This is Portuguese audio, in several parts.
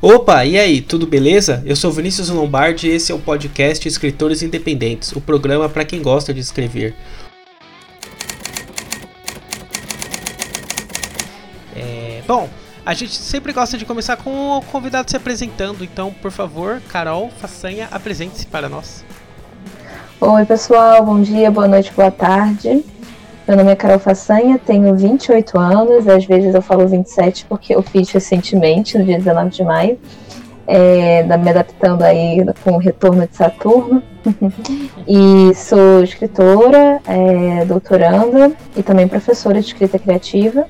Opa, e aí, tudo beleza? Eu sou Vinícius Lombardi e esse é o podcast Escritores Independentes, o programa para quem gosta de escrever. É, bom, a gente sempre gosta de começar com o convidado se apresentando, então, por favor, Carol Façanha, apresente-se para nós. Oi, pessoal, bom dia, boa noite, boa tarde. Meu nome é Carol Façanha, tenho 28 anos, às vezes eu falo 27 porque eu fiz recentemente, no dia 19 de maio, é, me adaptando aí com o retorno de Saturno. e sou escritora, é, doutoranda e também professora de escrita criativa.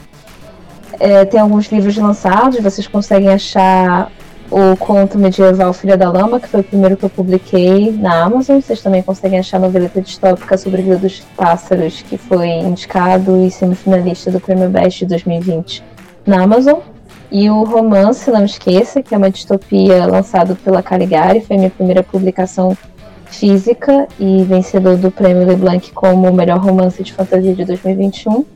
É, tem alguns livros lançados, vocês conseguem achar o conto medieval Filha da Lama, que foi o primeiro que eu publiquei na Amazon. Vocês também conseguem achar a noveleta distópica sobre a vida dos pássaros, que foi indicado e semifinalista do Prêmio Best de 2020 na Amazon. E o romance Não Esqueça, que é uma distopia lançado pela Caligari, foi minha primeira publicação física e vencedor do Prêmio LeBlanc como o melhor romance de fantasia de 2021.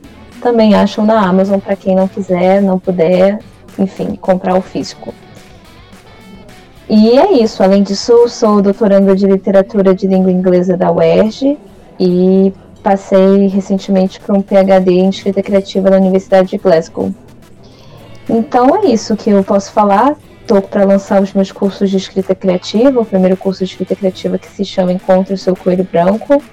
Também acham na Amazon para quem não quiser, não puder, enfim, comprar o físico. E é isso. Além disso, sou doutoranda de literatura de língua inglesa da UERJ e passei recentemente para um PhD em escrita criativa na Universidade de Glasgow. Então é isso que eu posso falar. Estou para lançar os meus cursos de escrita criativa, o primeiro curso de escrita criativa que se chama Encontre o seu Coelho Branco.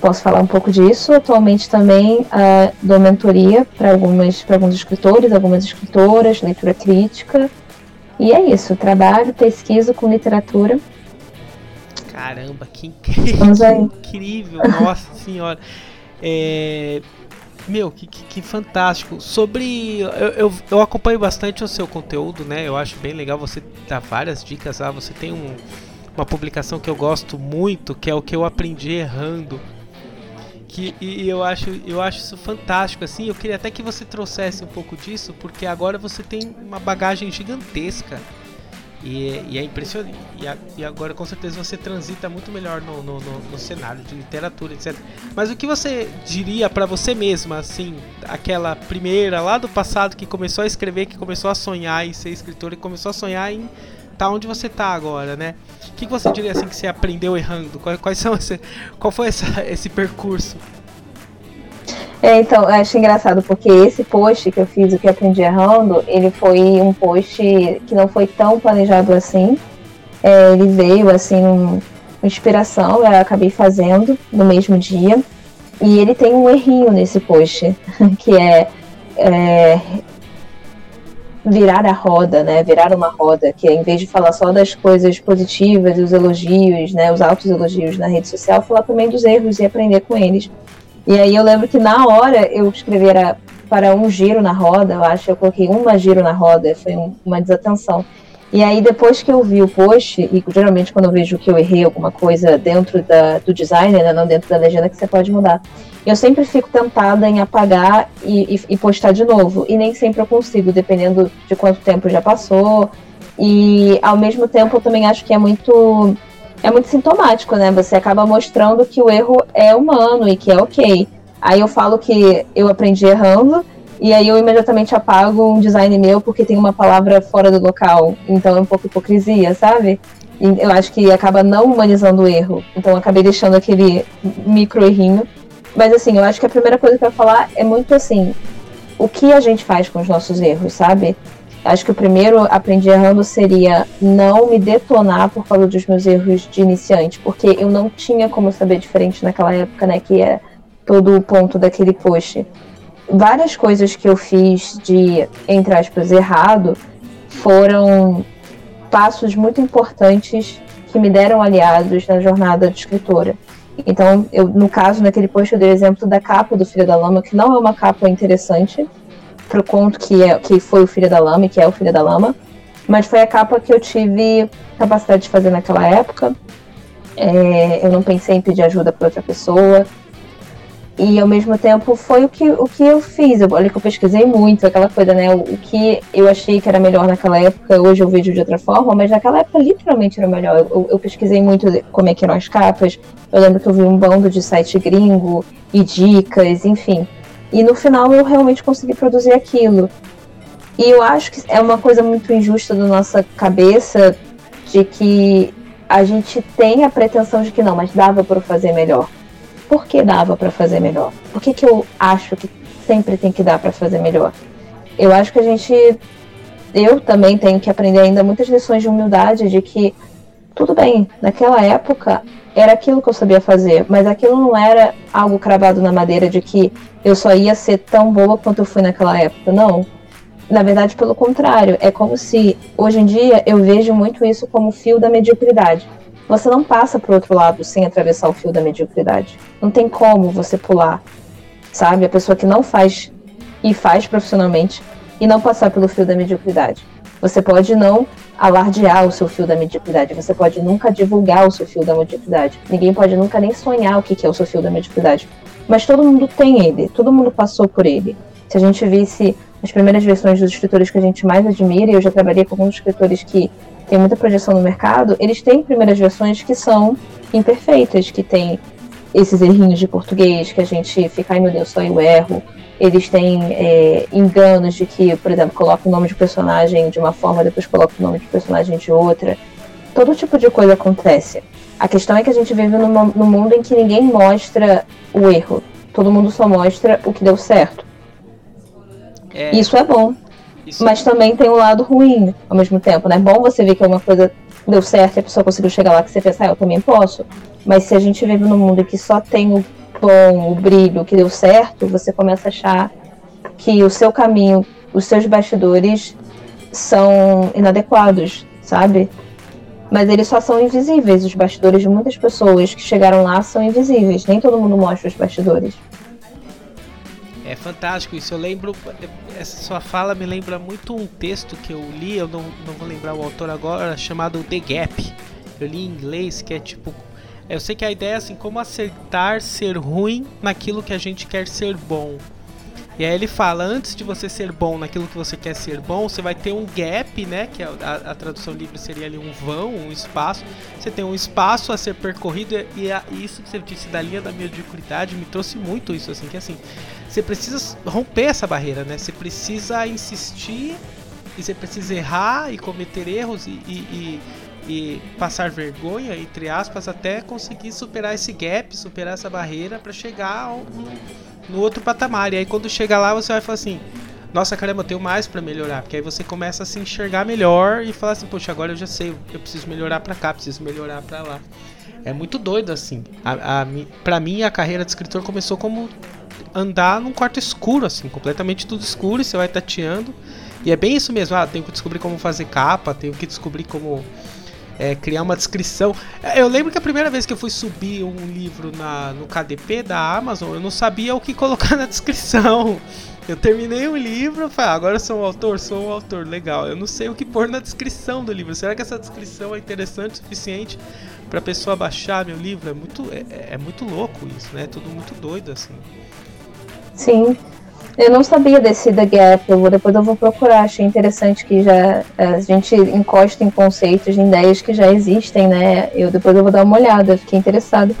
Posso falar um pouco disso. Atualmente também uh, dou mentoria para alguns escritores, algumas escritoras, leitura crítica e é isso, trabalho, pesquiso com literatura. Caramba, que incrível! Que incrível, nossa senhora. É, meu, que, que, que, fantástico. Sobre. Eu, eu, eu, acompanho bastante o seu conteúdo, né? Eu acho bem legal você dar várias dicas lá. Você tem um, uma publicação que eu gosto muito, que é o que eu aprendi errando que e eu acho eu acho isso fantástico assim. Eu queria até que você trouxesse um pouco disso porque agora você tem uma bagagem gigantesca. E, e é impressionante. E, a, e, agora com certeza você transita muito melhor no, no, no, no cenário de literatura etc mas o que você diria para você mesma assim aquela primeira lá do passado que começou a escrever que começou a sonhar em ser escritora e começou a sonhar em tá onde você tá agora, né? O que, que você diria assim que você aprendeu errando? Quais, quais são esse, qual foi essa, esse percurso? É, então, eu acho engraçado porque esse post que eu fiz, o que aprendi errando, ele foi um post que não foi tão planejado assim. É, ele veio assim, um, inspiração, eu acabei fazendo no mesmo dia. E ele tem um errinho nesse post, que é, é virar a roda, né? Virar uma roda, que é, em vez de falar só das coisas positivas, os elogios, né? Os altos elogios na rede social, falar também dos erros e aprender com eles. E aí eu lembro que na hora eu escrevi era para um giro na roda, eu acho, eu coloquei uma giro na roda, foi uma desatenção. E aí, depois que eu vi o post, e geralmente quando eu vejo que eu errei alguma coisa dentro da, do design, né, não dentro da legenda, que você pode mudar. Eu sempre fico tentada em apagar e, e, e postar de novo. E nem sempre eu consigo, dependendo de quanto tempo já passou. E ao mesmo tempo eu também acho que é muito. É muito sintomático, né? Você acaba mostrando que o erro é humano e que é ok. Aí eu falo que eu aprendi errando, e aí eu imediatamente apago um design meu porque tem uma palavra fora do local. Então é um pouco hipocrisia, sabe? E eu acho que acaba não humanizando o erro. Então eu acabei deixando aquele micro errinho. Mas assim, eu acho que a primeira coisa que eu ia falar é muito assim, o que a gente faz com os nossos erros, sabe? Acho que o primeiro aprendi errando seria não me detonar por causa dos meus erros de iniciante, porque eu não tinha como saber diferente naquela época, né? Que é todo o ponto daquele post várias coisas que eu fiz de, entre aspas, errado foram passos muito importantes que me deram aliados na jornada de escritora. Então, eu, no caso, naquele post, eu dei o exemplo da capa do Filho da Lama, que não é uma capa interessante para o conto que, é, que foi o Filho da Lama e que é o Filho da Lama, mas foi a capa que eu tive capacidade de fazer naquela época. É, eu não pensei em pedir ajuda para outra pessoa, e ao mesmo tempo foi o que, o que eu fiz. Eu, olha que eu pesquisei muito, aquela coisa, né? O, o, que eu achei que era melhor naquela época, hoje eu vejo de outra forma, mas naquela época literalmente era melhor. Eu, eu pesquisei muito como é que eram as capas. Eu lembro que eu vi um bando de site gringo e dicas, enfim. E no final eu realmente consegui produzir aquilo. E eu acho que é uma coisa muito injusta da nossa cabeça de que a gente tem a pretensão de que não, mas dava para fazer melhor. Por que dava para fazer melhor? Por que, que eu acho que sempre tem que dar para fazer melhor? Eu acho que a gente. Eu também tenho que aprender ainda muitas lições de humildade de que tudo bem, naquela época era aquilo que eu sabia fazer, mas aquilo não era algo cravado na madeira de que eu só ia ser tão boa quanto eu fui naquela época. Não. Na verdade, pelo contrário, é como se hoje em dia eu vejo muito isso como fio da mediocridade. Você não passa para o outro lado sem atravessar o fio da mediocridade. Não tem como você pular, sabe? A pessoa que não faz e faz profissionalmente e não passar pelo fio da mediocridade. Você pode não alardear o seu fio da mediocridade, você pode nunca divulgar o seu fio da mediocridade. Ninguém pode nunca nem sonhar o que é o seu fio da mediocridade. Mas todo mundo tem ele, todo mundo passou por ele. Se a gente visse as primeiras versões dos escritores que a gente mais admira, e eu já trabalhei com alguns escritores que têm muita projeção no mercado, eles têm primeiras versões que são imperfeitas, que têm esses errinhos de português, que a gente fica, ai meu Deus, só eu erro, eles têm é, enganos de que, por exemplo, coloca o nome de personagem de uma forma, depois coloca o nome de personagem de outra. Todo tipo de coisa acontece. A questão é que a gente vive numa, num mundo em que ninguém mostra o erro. Todo mundo só mostra o que deu certo. É, Isso é bom. Isso... Mas também tem um lado ruim ao mesmo tempo, né? É bom você ver que uma coisa deu certo e a pessoa conseguiu chegar lá que você pensa, ah, eu também posso. Mas se a gente vive num mundo que só tem o bom, o brilho que deu certo, você começa a achar que o seu caminho, os seus bastidores são inadequados, sabe? Mas eles só são invisíveis. Os bastidores de muitas pessoas que chegaram lá são invisíveis. Nem todo mundo mostra os bastidores. É fantástico isso. Eu lembro. Essa sua fala me lembra muito um texto que eu li, eu não, não vou lembrar o autor agora, chamado The Gap. Eu li em inglês, que é tipo eu sei que a ideia é assim, como acertar ser ruim naquilo que a gente quer ser bom. E aí ele fala, antes de você ser bom naquilo que você quer ser bom, você vai ter um gap, né? Que a, a, a tradução livre seria ali um vão, um espaço. Você tem um espaço a ser percorrido e, a, isso que você disse da linha da mediocridade me trouxe muito isso, assim, que assim, você precisa romper essa barreira, né? Você precisa insistir e você precisa errar e cometer erros e, e, e e passar vergonha, entre aspas, até conseguir superar esse gap, superar essa barreira para chegar no, no, outro patamar. E aí quando chega lá você vai falar assim: nossa caramba, eu tenho mais para melhorar. Porque aí você começa a se enxergar melhor e falar assim: poxa, agora eu já sei, eu preciso melhorar para cá, preciso melhorar para lá. É muito doido assim. A, a, mim, a carreira de escritor começou como andar num quarto escuro, assim, completamente tudo escuro, e você vai tateando. E é bem isso mesmo, ah, tenho que descobrir como fazer capa, tenho que descobrir como é, criar uma descrição. É, eu lembro que a primeira vez que eu fui subir um livro na, no KDP da Amazon, eu não sabia o que colocar na descrição. Eu terminei o livro, falei, ah, agora eu sou um autor, sou um autor, legal. Eu não sei o que pôr na descrição do livro. Será que essa descrição é interessante o suficiente para pessoa baixar meu livro? É muito, é, é muito louco isso, né? É tudo muito doido assim. Sim. Eu não sabia desse The Gap, eu vou, depois eu vou procurar. Achei interessante que já a gente encosta em conceitos, em ideias que já existem, né? Eu depois eu vou dar uma olhada, fiquei interessado.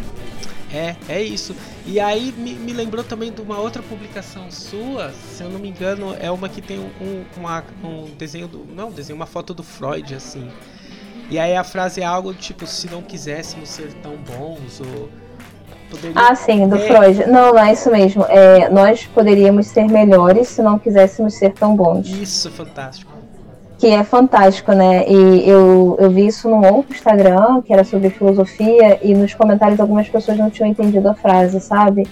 É, é isso. E aí me, me, lembrou também de uma outra publicação sua, se eu não me engano, é uma que tem um, uma, um desenho do. Não, desenho, uma foto do Freud, assim. E aí a frase é algo tipo, se não quiséssemos ser tão bons, ou Poderia... Ah, sim, do é... Freud. Não, não é isso mesmo. É, nós poderíamos ser melhores se não quiséssemos ser tão bons. Isso, fantástico. Que é fantástico, né? E eu, eu vi isso num outro Instagram, que era sobre filosofia, e nos comentários algumas pessoas não tinham entendido a frase, sabe?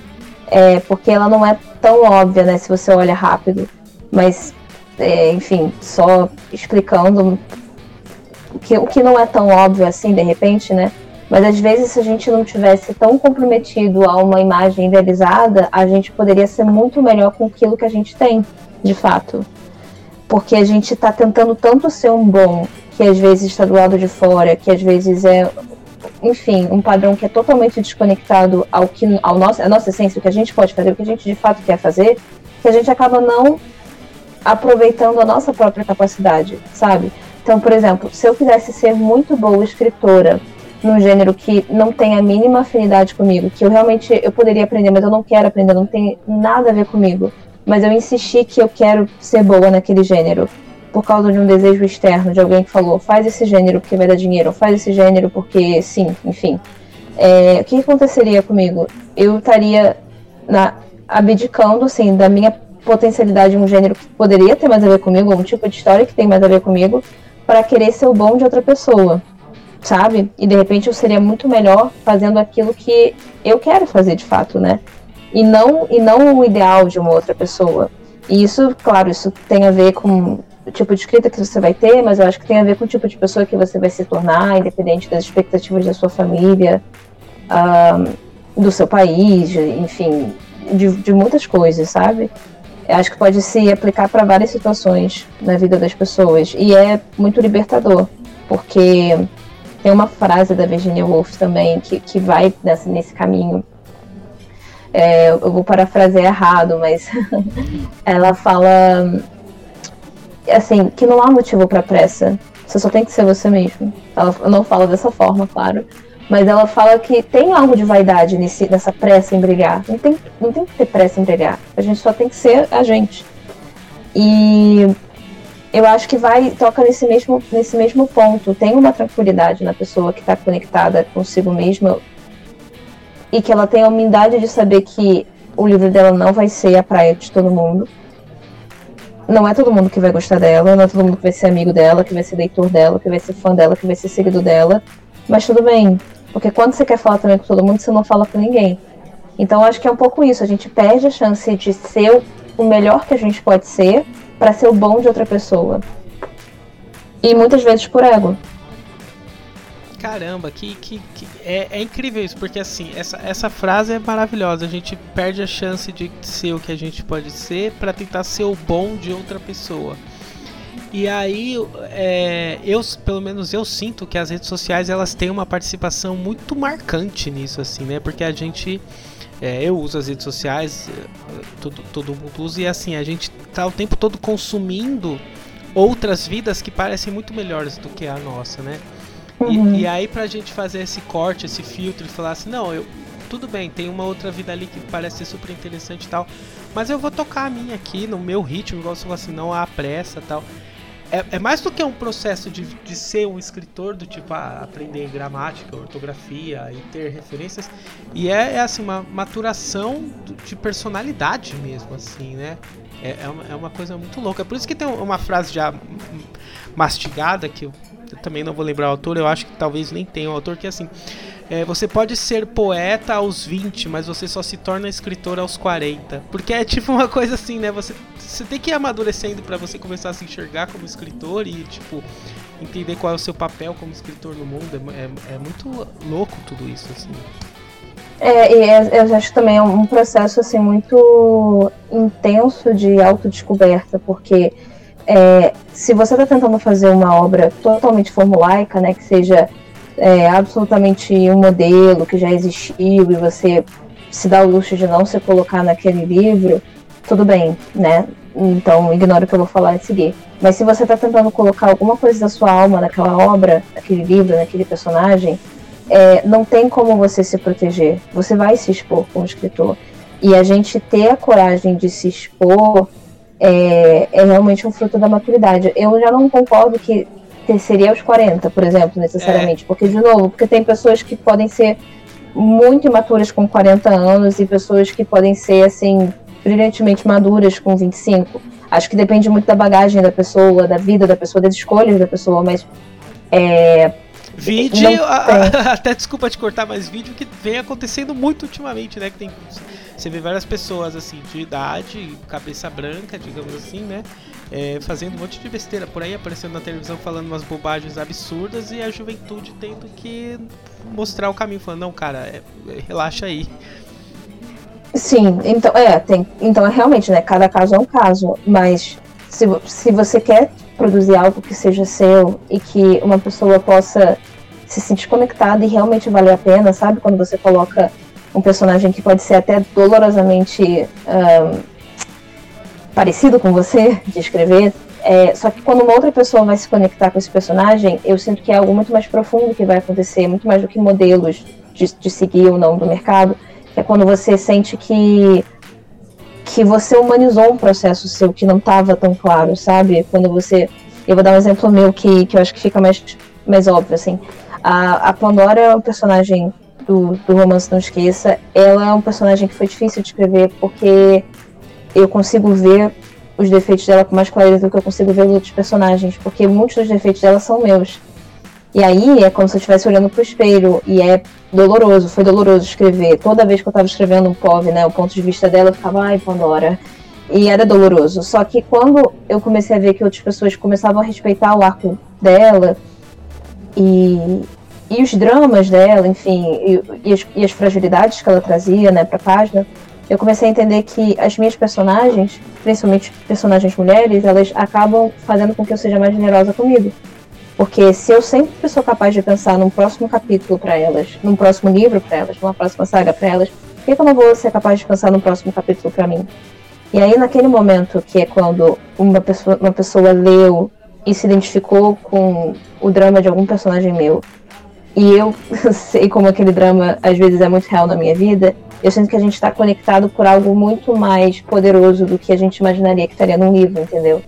É, porque ela não é tão óbvia, né? Se você olha rápido. Mas, é, enfim, só explicando o que, o que não é tão óbvio assim, de repente, né? Mas às vezes, se a gente não tivesse tão comprometido a uma imagem idealizada, a gente poderia ser muito melhor com aquilo que a gente tem, de fato. Porque a gente está tentando tanto ser um bom, que às vezes está do lado de fora, que às vezes é, enfim, um padrão que é totalmente desconectado ao que ao nosso, a nossa essência, o que a gente pode fazer, o que a gente de fato quer fazer, que a gente acaba não aproveitando a nossa própria capacidade, sabe? Então, por exemplo, se eu quisesse ser muito boa escritora, num gênero que não tem a mínima afinidade comigo, que eu realmente eu poderia aprender, mas eu não quero aprender, não tem nada a ver comigo. mas eu insisti que eu quero ser boa naquele gênero por causa de um desejo externo de alguém que falou faz esse gênero porque vai dar dinheiro, faz esse gênero porque sim, enfim. É, o que aconteceria comigo? Eu estaria na, abdicando assim, da minha potencialidade em um gênero que poderia ter mais a ver comigo, um tipo de história que tem mais a ver comigo, para querer ser o bom de outra pessoa, sabe? E de repente eu seria muito melhor fazendo aquilo que eu quero fazer de fato, né? E não, e não o ideal de uma outra pessoa. E isso, claro, isso tem a ver com o tipo de escrita que você vai ter, mas eu acho que tem a ver com o tipo de pessoa que você vai se tornar, independente das expectativas da sua família, do seu país, enfim, de, de muitas coisas, sabe? Eu acho que pode se aplicar para várias situações na vida das pessoas. E é muito libertador, porque tem uma frase da Virginia Woolf também que, que vai nessa, nesse caminho. É, eu vou parafrasear errado, mas ela fala assim, que não há motivo para pressa. Você só tem que ser você mesmo. Ela não fala dessa forma, claro. Mas ela fala que tem algo de vaidade nesse, nessa pressa em brigar. Não tem, não tem que ter pressa em brigar. A gente só tem que ser a gente. E eu acho que vai toca nesse mesmo, nesse mesmo ponto. Tem uma tranquilidade na pessoa que está conectada consigo mesma e que ela tem a humildade de saber que o livro dela não vai ser a praia de todo mundo não é todo mundo que vai gostar dela, não é todo mundo que vai ser amigo dela, que vai ser leitor dela, que vai ser fã dela, que vai ser seguidor dela. Mas tudo bem, porque quando você quer falar também com todo mundo, você não fala com ninguém. Então acho que é um pouco isso, a gente perde a chance de ser o melhor que a gente pode ser para ser o bom de outra pessoa. E muitas vezes por ego. Caramba, que, que, que é, é, incrível isso, porque assim, essa, essa frase é maravilhosa. A gente perde a chance de ser o que a gente pode ser para tentar ser o bom de outra pessoa. E aí, é, eu, pelo menos eu sinto que as redes sociais elas têm uma participação muito marcante nisso, assim, né? Porque a gente, é, eu uso as redes sociais, é, todo, todo mundo usa, e assim, a gente tá o tempo todo consumindo outras vidas que parecem muito melhores do que a nossa, né? Uhum. E, e, aí pra gente fazer esse corte, esse filtro e falar assim, não, eu tudo bem, tem uma outra vida ali que parece ser super interessante e tal, mas eu vou tocar a minha aqui no meu ritmo, igual você falou assim, não há pressa tal. É, é, mais do que um processo de, de ser um escritor, do tipo ah, aprender gramática, ortografia e ter referências, e é, é assim, uma maturação de personalidade mesmo, assim, né? É, é, uma, é uma coisa muito louca. É por isso que tem uma frase já mastigada que eu eu também não vou lembrar o autor, eu acho que talvez nem tenha o autor, que é assim. É, você pode ser poeta aos 20, mas você só se torna escritor aos 40. Porque é tipo uma coisa assim, né? Você, você tem que ir amadurecendo para você começar a se enxergar como escritor e, tipo, entender qual é o seu papel como escritor no mundo. É, é, é muito louco tudo isso, assim. É, e é, eu acho também um processo assim muito intenso de autodescoberta, porque é, se você está tentando fazer uma obra totalmente formulaica, né, que seja é, absolutamente um modelo que já existiu e você se dá o luxo de não se colocar naquele livro, tudo bem, né? Então ignora o que eu vou falar e seguir. Mas se você está tentando colocar alguma coisa da sua alma naquela obra, naquele livro, naquele personagem, é, não tem como você se proteger. Você vai se expor como escritor. E a gente ter a coragem de se expor é, é realmente um fruto da maturidade. Eu já não concordo que seria aos 40, por exemplo, necessariamente. É. Porque, de novo, porque tem pessoas que podem ser muito imaturas com 40 anos e pessoas que podem ser, assim, brilhantemente maduras com 25. Acho que depende muito da bagagem da pessoa, da vida da pessoa, das escolhas da pessoa, mas. É, vídeo, até desculpa te cortar, mas vídeo que vem acontecendo muito ultimamente, né? Que tem você vê várias pessoas assim de idade, cabeça branca, digamos assim, né? É, fazendo um monte de besteira por aí, aparecendo na televisão falando umas bobagens absurdas e a juventude tendo que mostrar o caminho, falando, não, cara, é, é, relaxa aí. Sim, então é, tem, então é realmente, né? Cada caso é um caso, mas se, se você quer produzir algo que seja seu e que uma pessoa possa se sentir conectada e realmente valer a pena, sabe? Quando você coloca um personagem que pode ser até dolorosamente parecido com você de escrever. É, só que quando uma outra pessoa vai se conectar com esse personagem, eu sinto que é algo muito mais profundo que vai acontecer, muito mais do que modelos de, de seguir ou não do mercado. É quando você sente que que você humanizou um processo seu que não estava tão claro, sabe? Quando você. Eu vou dar um exemplo meu que, que eu acho que fica mais, mais óbvio, assim. A, a Pandora é um personagem do, do romance Não Esqueça. Ela é um personagem que foi difícil de escrever porque eu consigo ver os defeitos dela com mais clareza do que eu consigo ver os outros personagens, porque muitos dos defeitos dela são meus. E aí é como se eu estivesse olhando pro espelho e é doloroso, foi doloroso escrever. Toda vez que eu tava escrevendo um POV, né, o ponto de vista dela, eu ficava, ai, Pandora. E era doloroso. Só que quando eu comecei a ver que outras pessoas começavam a respeitar o arco dela e, e os dramas dela, enfim, e, e, as, e as fragilidades que ela trazia, né, pra página, eu comecei a entender que as minhas personagens, principalmente personagens mulheres, elas acabam fazendo com que eu seja mais generosa comigo. Porque se eu sempre sou capaz de pensar num próximo capítulo para elas, num próximo livro para elas, numa próxima saga para elas, por que, eu não vou ser capaz de pensar num próximo capítulo para mim? E aí, naquele momento, que é quando uma pessoa, uma pessoa leu e se identificou com o drama de algum personagem meu, e eu sei como aquele drama às vezes é muito real na minha vida, eu sinto que a gente está conectado por algo muito mais poderoso do que a gente imaginaria que estaria num livro, entendeu?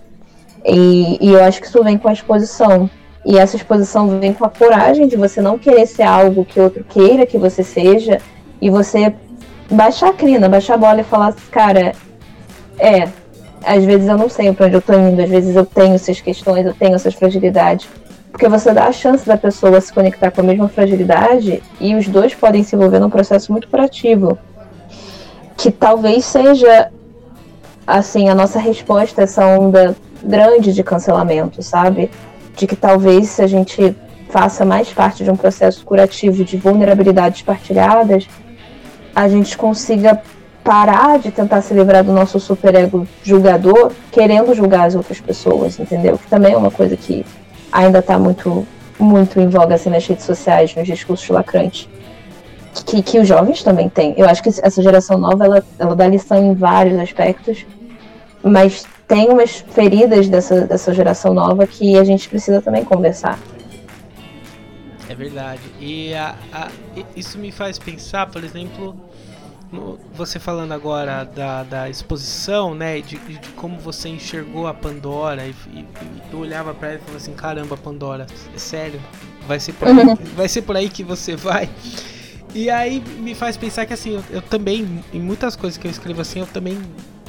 E, e eu acho que isso vem com a exposição. E essa exposição vem com a coragem de você não querer ser algo que outro queira que você seja e você baixar a crina, baixar a bola e falar, cara, é, às vezes eu não sei para onde eu tô indo, às vezes eu tenho essas questões, eu tenho essas fragilidades. Porque você dá a chance da pessoa se conectar com a mesma fragilidade e os dois podem se envolver num processo muito curativo. Que talvez seja, assim, a nossa resposta a essa onda grande de cancelamento, sabe? de que talvez se a gente faça mais parte de um processo curativo de vulnerabilidades partilhadas, a gente consiga parar de tentar se livrar do nosso superego julgador, querendo julgar as outras pessoas, entendeu? Que também é uma coisa que ainda está muito muito em voga assim, nas redes sociais, nos discursos lacrantes. Que, que os jovens também têm. Eu acho que essa geração nova ela, ela dá lição em vários aspectos, mas tem umas feridas dessa, dessa geração nova que a gente precisa também conversar. É verdade. E a, a, isso me faz pensar, por exemplo, você falando agora da, da exposição, né? De, de, como você enxergou a Pandora e, e, e olhava para ela e falava assim, caramba, Pandora, é sério? Vai ser por aí, uhum. vai ser por aí que você vai? E aí me faz pensar que assim, eu, eu também, em muitas coisas que eu escrevo assim, eu também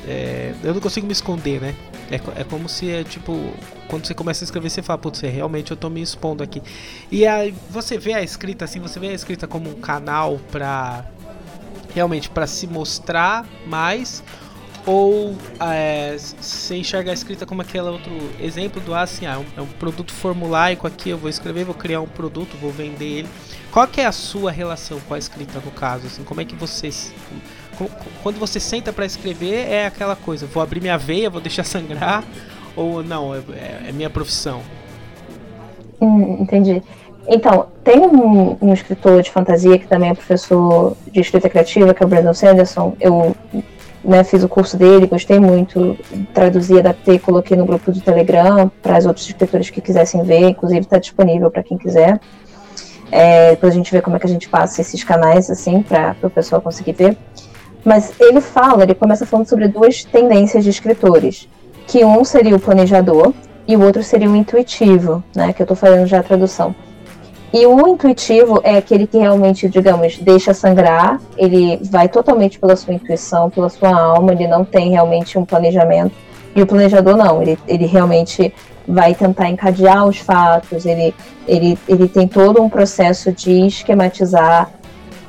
é, eu não consigo me esconder, né? É, é como se, é, tipo, quando você começa a escrever, você fala, putz, realmente eu tô me expondo aqui. E aí você vê a escrita assim, você vê a escrita como um canal pra. Realmente, para se mostrar mais. Ou é, você enxerga a escrita como aquele outro exemplo do assim, ah, é um, é um produto formulaico aqui, eu vou escrever, vou criar um produto, vou vender ele. Qual que é a sua relação com a escrita no caso? Assim, como é que vocês quando você senta para escrever é aquela coisa, vou abrir minha veia, vou deixar sangrar ou não, é, é minha profissão. Hum, entendi. Então, tem um, um, escritor de fantasia que também é professor de escrita criativa, que é o Brandon Sanderson. Eu né, fiz o curso dele, gostei muito, traduzi, adaptei, coloquei no grupo do Telegram para os outros escritores que quisessem ver, inclusive está disponível para quem quiser. É, depois a gente vê como é que a gente passa esses canais assim para o pessoal conseguir ver. Mas ele fala, ele começa falando sobre duas tendências de escritores, que um seria o planejador e o outro seria o intuitivo, né, que eu estou fazendo já a tradução. E o intuitivo é aquele que realmente, digamos, deixa sangrar, ele vai totalmente pela sua intuição, pela sua alma, ele não tem realmente um planejamento. E o planejador não, ele, ele realmente vai tentar encadear os fatos, ele, ele, ele tem todo um processo de esquematizar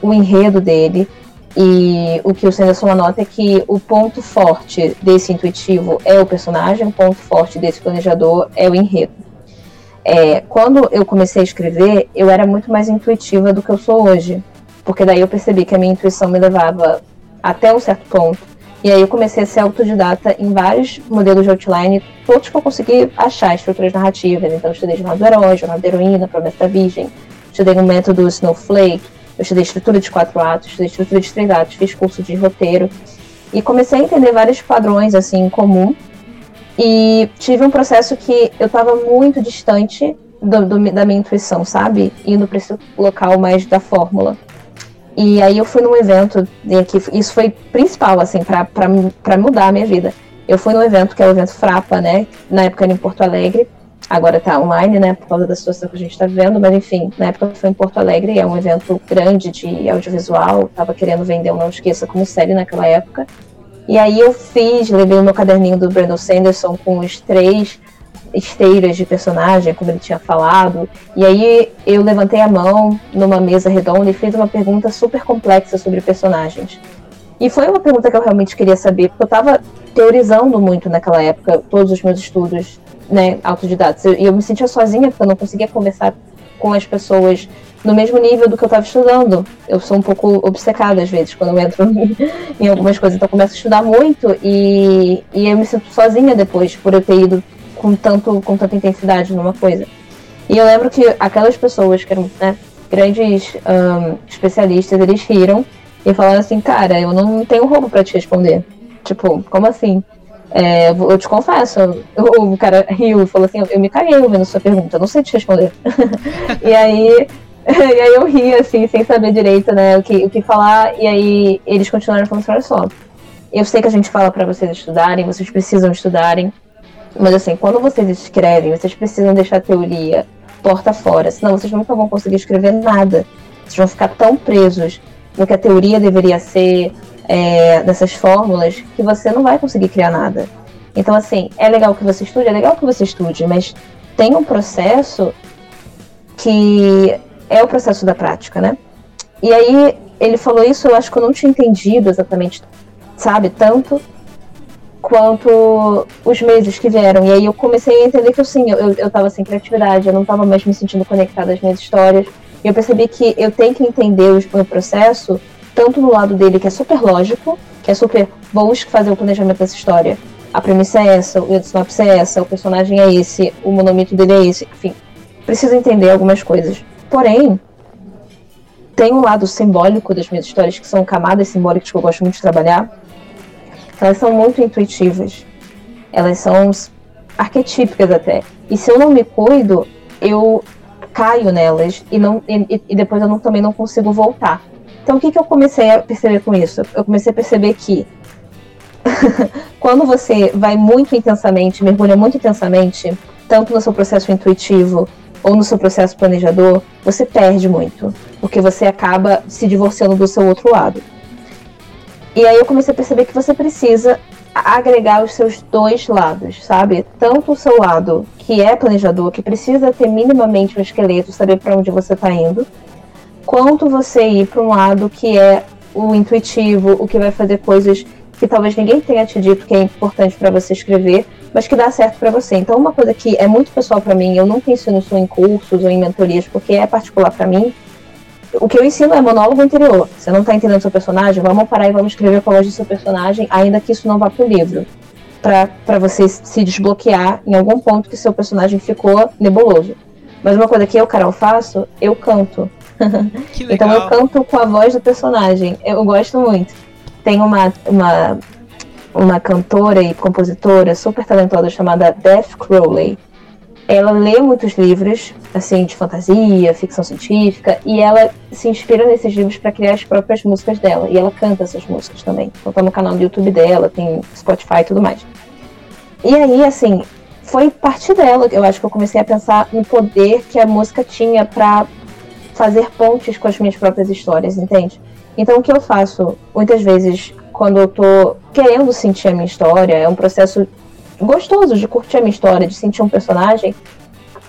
o enredo dele. E o que o Sanderson anota é que o ponto forte desse intuitivo é o personagem, o ponto forte desse planejador é o enredo. É, quando eu comecei a escrever, eu era muito mais intuitiva do que eu sou hoje. Porque daí eu percebi que a minha intuição me levava até um certo ponto. E aí eu comecei a ser autodidata em vários modelos de outline, todos que eu consegui achar estruturas narrativas. Então eu estudei Jornada do Herói, Jornada da Heroína, Promessa da Virgem, estudei no método Snowflake, eu estudei estrutura de quatro atos, estudei estrutura de três atos, fiz curso de roteiro e comecei a entender vários padrões assim em comum. E tive um processo que eu estava muito distante do, do, da minha intuição, sabe? Indo para esse local mais da fórmula. E aí eu fui num evento, e aqui, isso foi principal, assim, para mudar a minha vida. Eu fui num evento que é o evento Frapa, né? Na época era em Porto Alegre, agora tá online, né? Por causa da situação que a gente tá vivendo, mas enfim, na época foi em Porto Alegre, é um evento grande de audiovisual, tava querendo vender o Não Esqueça como série naquela época. E aí eu fiz, levei o meu caderninho do Brandon Sanderson com os três esteiras de personagem, como ele tinha falado. E aí eu levantei a mão numa mesa redonda e fiz uma pergunta super complexa sobre personagens. E foi uma pergunta que eu realmente queria saber, porque eu estava teorizando muito naquela época, todos os meus estudos né, autodidatos. E eu, eu me sentia sozinha, porque eu não conseguia conversar com as pessoas no mesmo nível do que eu estava estudando. Eu sou um pouco obcecada às vezes quando eu entro em algumas coisas, então eu começo a estudar muito e, e eu me sinto sozinha depois por eu ter ido com, tanto, com tanta intensidade numa coisa. E eu lembro que aquelas pessoas que eram né, grandes um, especialistas, eles riram e falaram assim, cara, eu não tenho roubo para te responder. Tipo, como assim? É, eu te confesso, o cara riu e falou assim, eu me caguei ouvindo sua pergunta, não sei te responder. e aí e aí eu ri, assim, sem saber direito, né, o que, o que falar, e aí eles continuaram falando assim, olha só, eu sei que a gente fala para vocês estudarem, vocês precisam estudarem, mas assim, quando vocês escrevem, vocês precisam deixar a teoria porta fora, senão vocês nunca vão conseguir escrever nada. Vocês vão ficar tão presos no que a teoria deveria ser, é, nessas fórmulas, que você não vai conseguir criar nada. Então, assim, é legal que você estude, é legal que você estude, mas tem um processo que é o processo da prática, né? E aí, ele falou isso, eu acho que eu não tinha entendido exatamente, sabe, tanto quanto os meses que vieram. E aí eu comecei a entender que assim, eu, eu tava sem criatividade, eu não tava mais me sentindo conectada às minhas histórias. E eu percebi que eu tenho que entender o meu processo, tanto no lado dele, que é super lógico, que é super, vou fazer o planejamento dessa história. A premissa é essa, o sinopse é essa, o personagem é esse, o monomito dele é esse, enfim. Preciso entender algumas coisas. Porém, tem um lado simbólico das minhas histórias, que são camadas simbólicas que eu gosto muito de trabalhar, elas são muito intuitivas. Elas são arquetípicas até. E se eu não me cuido, eu caio nelas e, não, e, e depois eu não, também não consigo voltar. Então o que, que eu comecei a perceber com isso? Eu comecei a perceber que quando você vai muito intensamente, mergulha muito intensamente, tanto no seu processo intuitivo ou no seu processo planejador, você perde muito, porque você acaba se divorciando do seu outro lado. E aí eu comecei a perceber que você precisa agregar os seus dois lados, sabe? Tanto o seu lado que é planejador, que precisa ter minimamente um esqueleto, saber para onde você está indo, quanto você ir para um lado que é o intuitivo, o que vai fazer coisas que talvez ninguém tenha te dito que é importante para você escrever, mas que dá certo para você. Então, uma coisa que é muito pessoal para mim, eu nunca ensino isso em cursos ou em mentorias, porque é particular para mim, o que eu ensino é monólogo interior. Você não está entendendo seu personagem? Vamos parar e vamos escrever qual é o seu personagem, ainda que isso não vá pro livro. para você se desbloquear em algum ponto que seu personagem ficou nebuloso. Mas uma coisa que eu, Carol, faço, eu canto. então eu canto com a voz do personagem. Eu gosto muito. Tem uma, uma, uma cantora e compositora super talentosa chamada Beth Crowley ela lê muitos livros, assim, de fantasia, ficção científica, e ela se inspira nesses livros para criar as próprias músicas dela. E ela canta essas músicas também. Então tá no canal do YouTube dela, tem Spotify e tudo mais. E aí, assim, foi partir dela que eu acho que eu comecei a pensar no poder que a música tinha para fazer pontes com as minhas próprias histórias, entende? Então o que eu faço muitas vezes quando eu tô querendo sentir a minha história, é um processo gostoso de curtir a minha história, de sentir um personagem,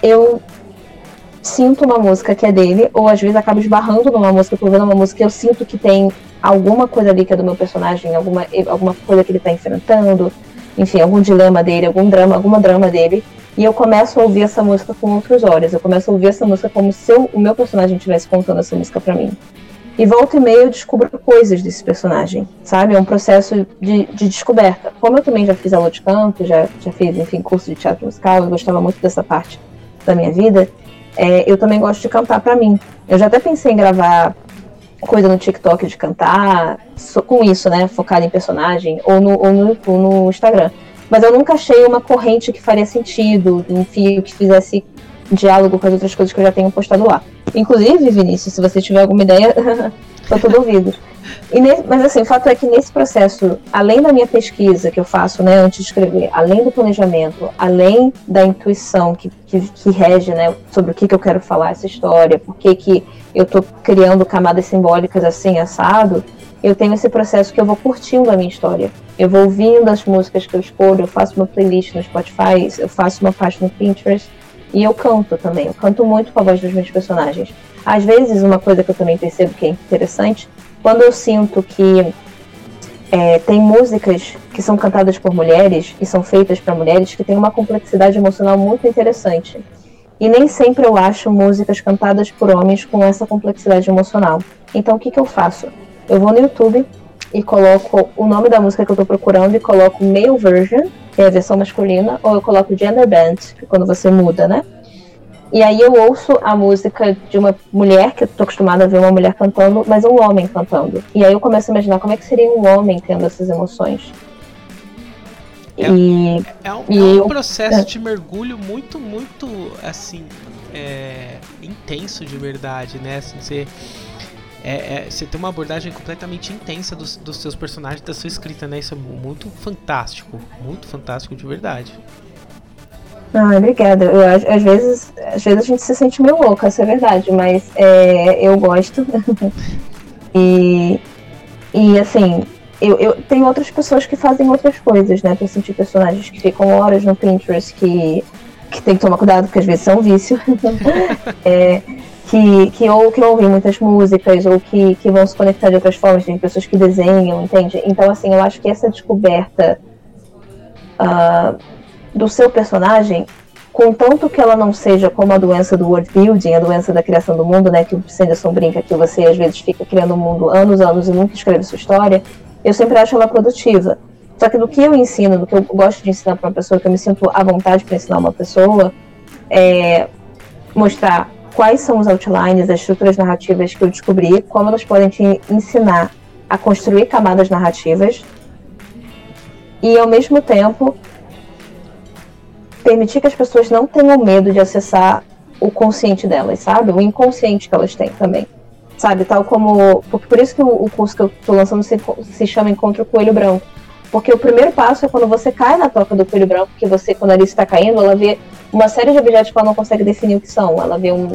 eu sinto uma música que é dele, ou às vezes acabo esbarrando numa música, tô vendo uma música que eu sinto que tem alguma coisa ali que é do meu personagem, alguma, alguma coisa que ele tá enfrentando, enfim, algum dilema dele, algum drama, alguma drama dele, e eu começo a ouvir essa música com outros olhos, eu começo a ouvir essa música como se eu, o meu personagem estivesse contando essa música para mim. E volta e meia eu descubro coisas desse personagem, sabe? É um processo de, de descoberta. Como eu também já fiz aula de canto, já, já fiz, enfim, curso de teatro musical, eu gostava muito dessa parte da minha vida, é, eu também gosto de cantar para mim. Eu já até pensei em gravar coisa no TikTok de cantar, com isso, né? Focado em personagem, ou no, ou no, ou no Instagram. Mas eu nunca achei uma corrente que faria sentido, um fio que fizesse diálogo com as outras coisas que eu já tenho postado lá. Inclusive, Vinícius, se você tiver alguma ideia, Sou todo ouvido. Nesse, mas assim, o fato é que nesse processo, além da minha pesquisa que eu faço né, antes de escrever, além do planejamento, além da intuição que, que, que rege né, sobre o que, que eu quero falar essa história, por que, que eu estou criando camadas simbólicas assim, assado, eu tenho esse processo que eu vou curtindo a minha história. Eu vou ouvindo as músicas que eu escolho, eu faço uma playlist no Spotify, eu faço uma página no Pinterest e eu canto também. Eu canto muito com a voz dos meus personagens. Às vezes, uma coisa que eu também percebo que é interessante, quando eu sinto que é, tem músicas que são cantadas por mulheres e são feitas para mulheres que têm uma complexidade emocional muito interessante. E nem sempre eu acho músicas cantadas por homens com essa complexidade emocional. Então o que, que eu faço? eu vou no YouTube e coloco o nome da música que eu tô procurando e coloco male version, que é a versão masculina, ou eu coloco gender band, que é quando você muda, né? E aí eu ouço a música de uma mulher, que eu tô acostumada a ver uma mulher cantando, mas um homem cantando. E aí eu começo a imaginar como é que seria um homem tendo essas emoções. É, e, é um, e é um processo eu, de mergulho muito, muito, assim, é, intenso de verdade, né? Assim, você é, é, você tem uma abordagem completamente intensa dos, dos seus personagens, da sua escrita, né? Isso é muito fantástico, muito fantástico de verdade. Ah, obrigada. Eu, às, vezes, às vezes a gente se sente meio louca, isso é verdade, mas é, eu gosto. e, e assim, eu, eu tenho outras pessoas que fazem outras coisas, né? Pra sentir personagens que ficam horas no Pinterest, que, que tem que tomar cuidado, porque às vezes são vício. é, que, que ou que ouvem muitas músicas, ou que, que vão se conectar de outras formas, tem pessoas que desenham, entende? Então, assim, eu acho que essa descoberta uh, do seu personagem, contanto que ela não seja como a doença do world building, a doença da criação do mundo, né, que o Sanderson brinca que você às vezes fica criando um mundo anos, anos e nunca escreve sua história, eu sempre acho ela produtiva. Só que do que eu ensino, do que eu gosto de ensinar para uma pessoa, que eu me sinto à vontade para ensinar uma pessoa, é mostrar quais são os outlines, as estruturas narrativas que eu descobri, como elas podem te ensinar a construir camadas narrativas e, ao mesmo tempo, permitir que as pessoas não tenham medo de acessar o consciente delas, sabe? O inconsciente que elas têm também. Sabe? Tal como. Porque por isso que o, curso que eu estou lançando se, se chama Encontro Coelho Branco. Porque o primeiro passo é quando você cai na toca do coelho branco, que você, quando a Alice está caindo, ela vê uma série de objetos que ela não consegue definir o que são. Ela vê um,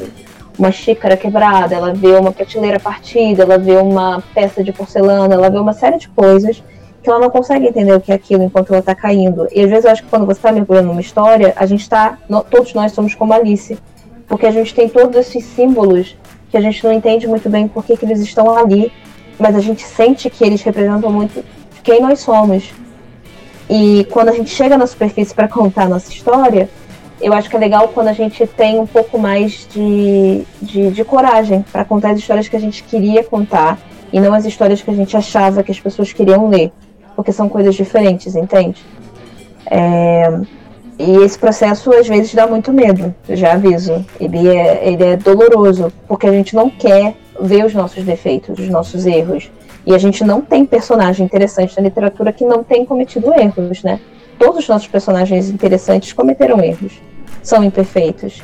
uma xícara quebrada, ela vê uma prateleira partida, ela vê uma peça de porcelana, ela vê uma série de coisas que ela não consegue entender o que é aquilo enquanto ela está caindo. E às vezes eu acho que quando você está mergulhando numa história, a gente está, todos nós somos como Alice, porque a gente tem todos esses símbolos que a gente não entende muito bem por que, que eles estão ali, mas a gente sente que eles representam muito quem nós somos. E quando a gente chega na superfície para contar a nossa história, eu acho que é legal quando a gente tem um pouco mais de, de, de coragem para contar as histórias que a gente queria contar e não as histórias que a gente achava que as pessoas queriam ler, porque são coisas diferentes, entende? É, e esse processo às vezes dá muito medo, eu já aviso. Ele é, ele é doloroso, porque a gente não quer ver os nossos defeitos, os nossos erros. E a gente não tem personagem interessante na literatura que não tem cometido erros, né? todos os nossos personagens interessantes cometeram erros. São imperfeitos.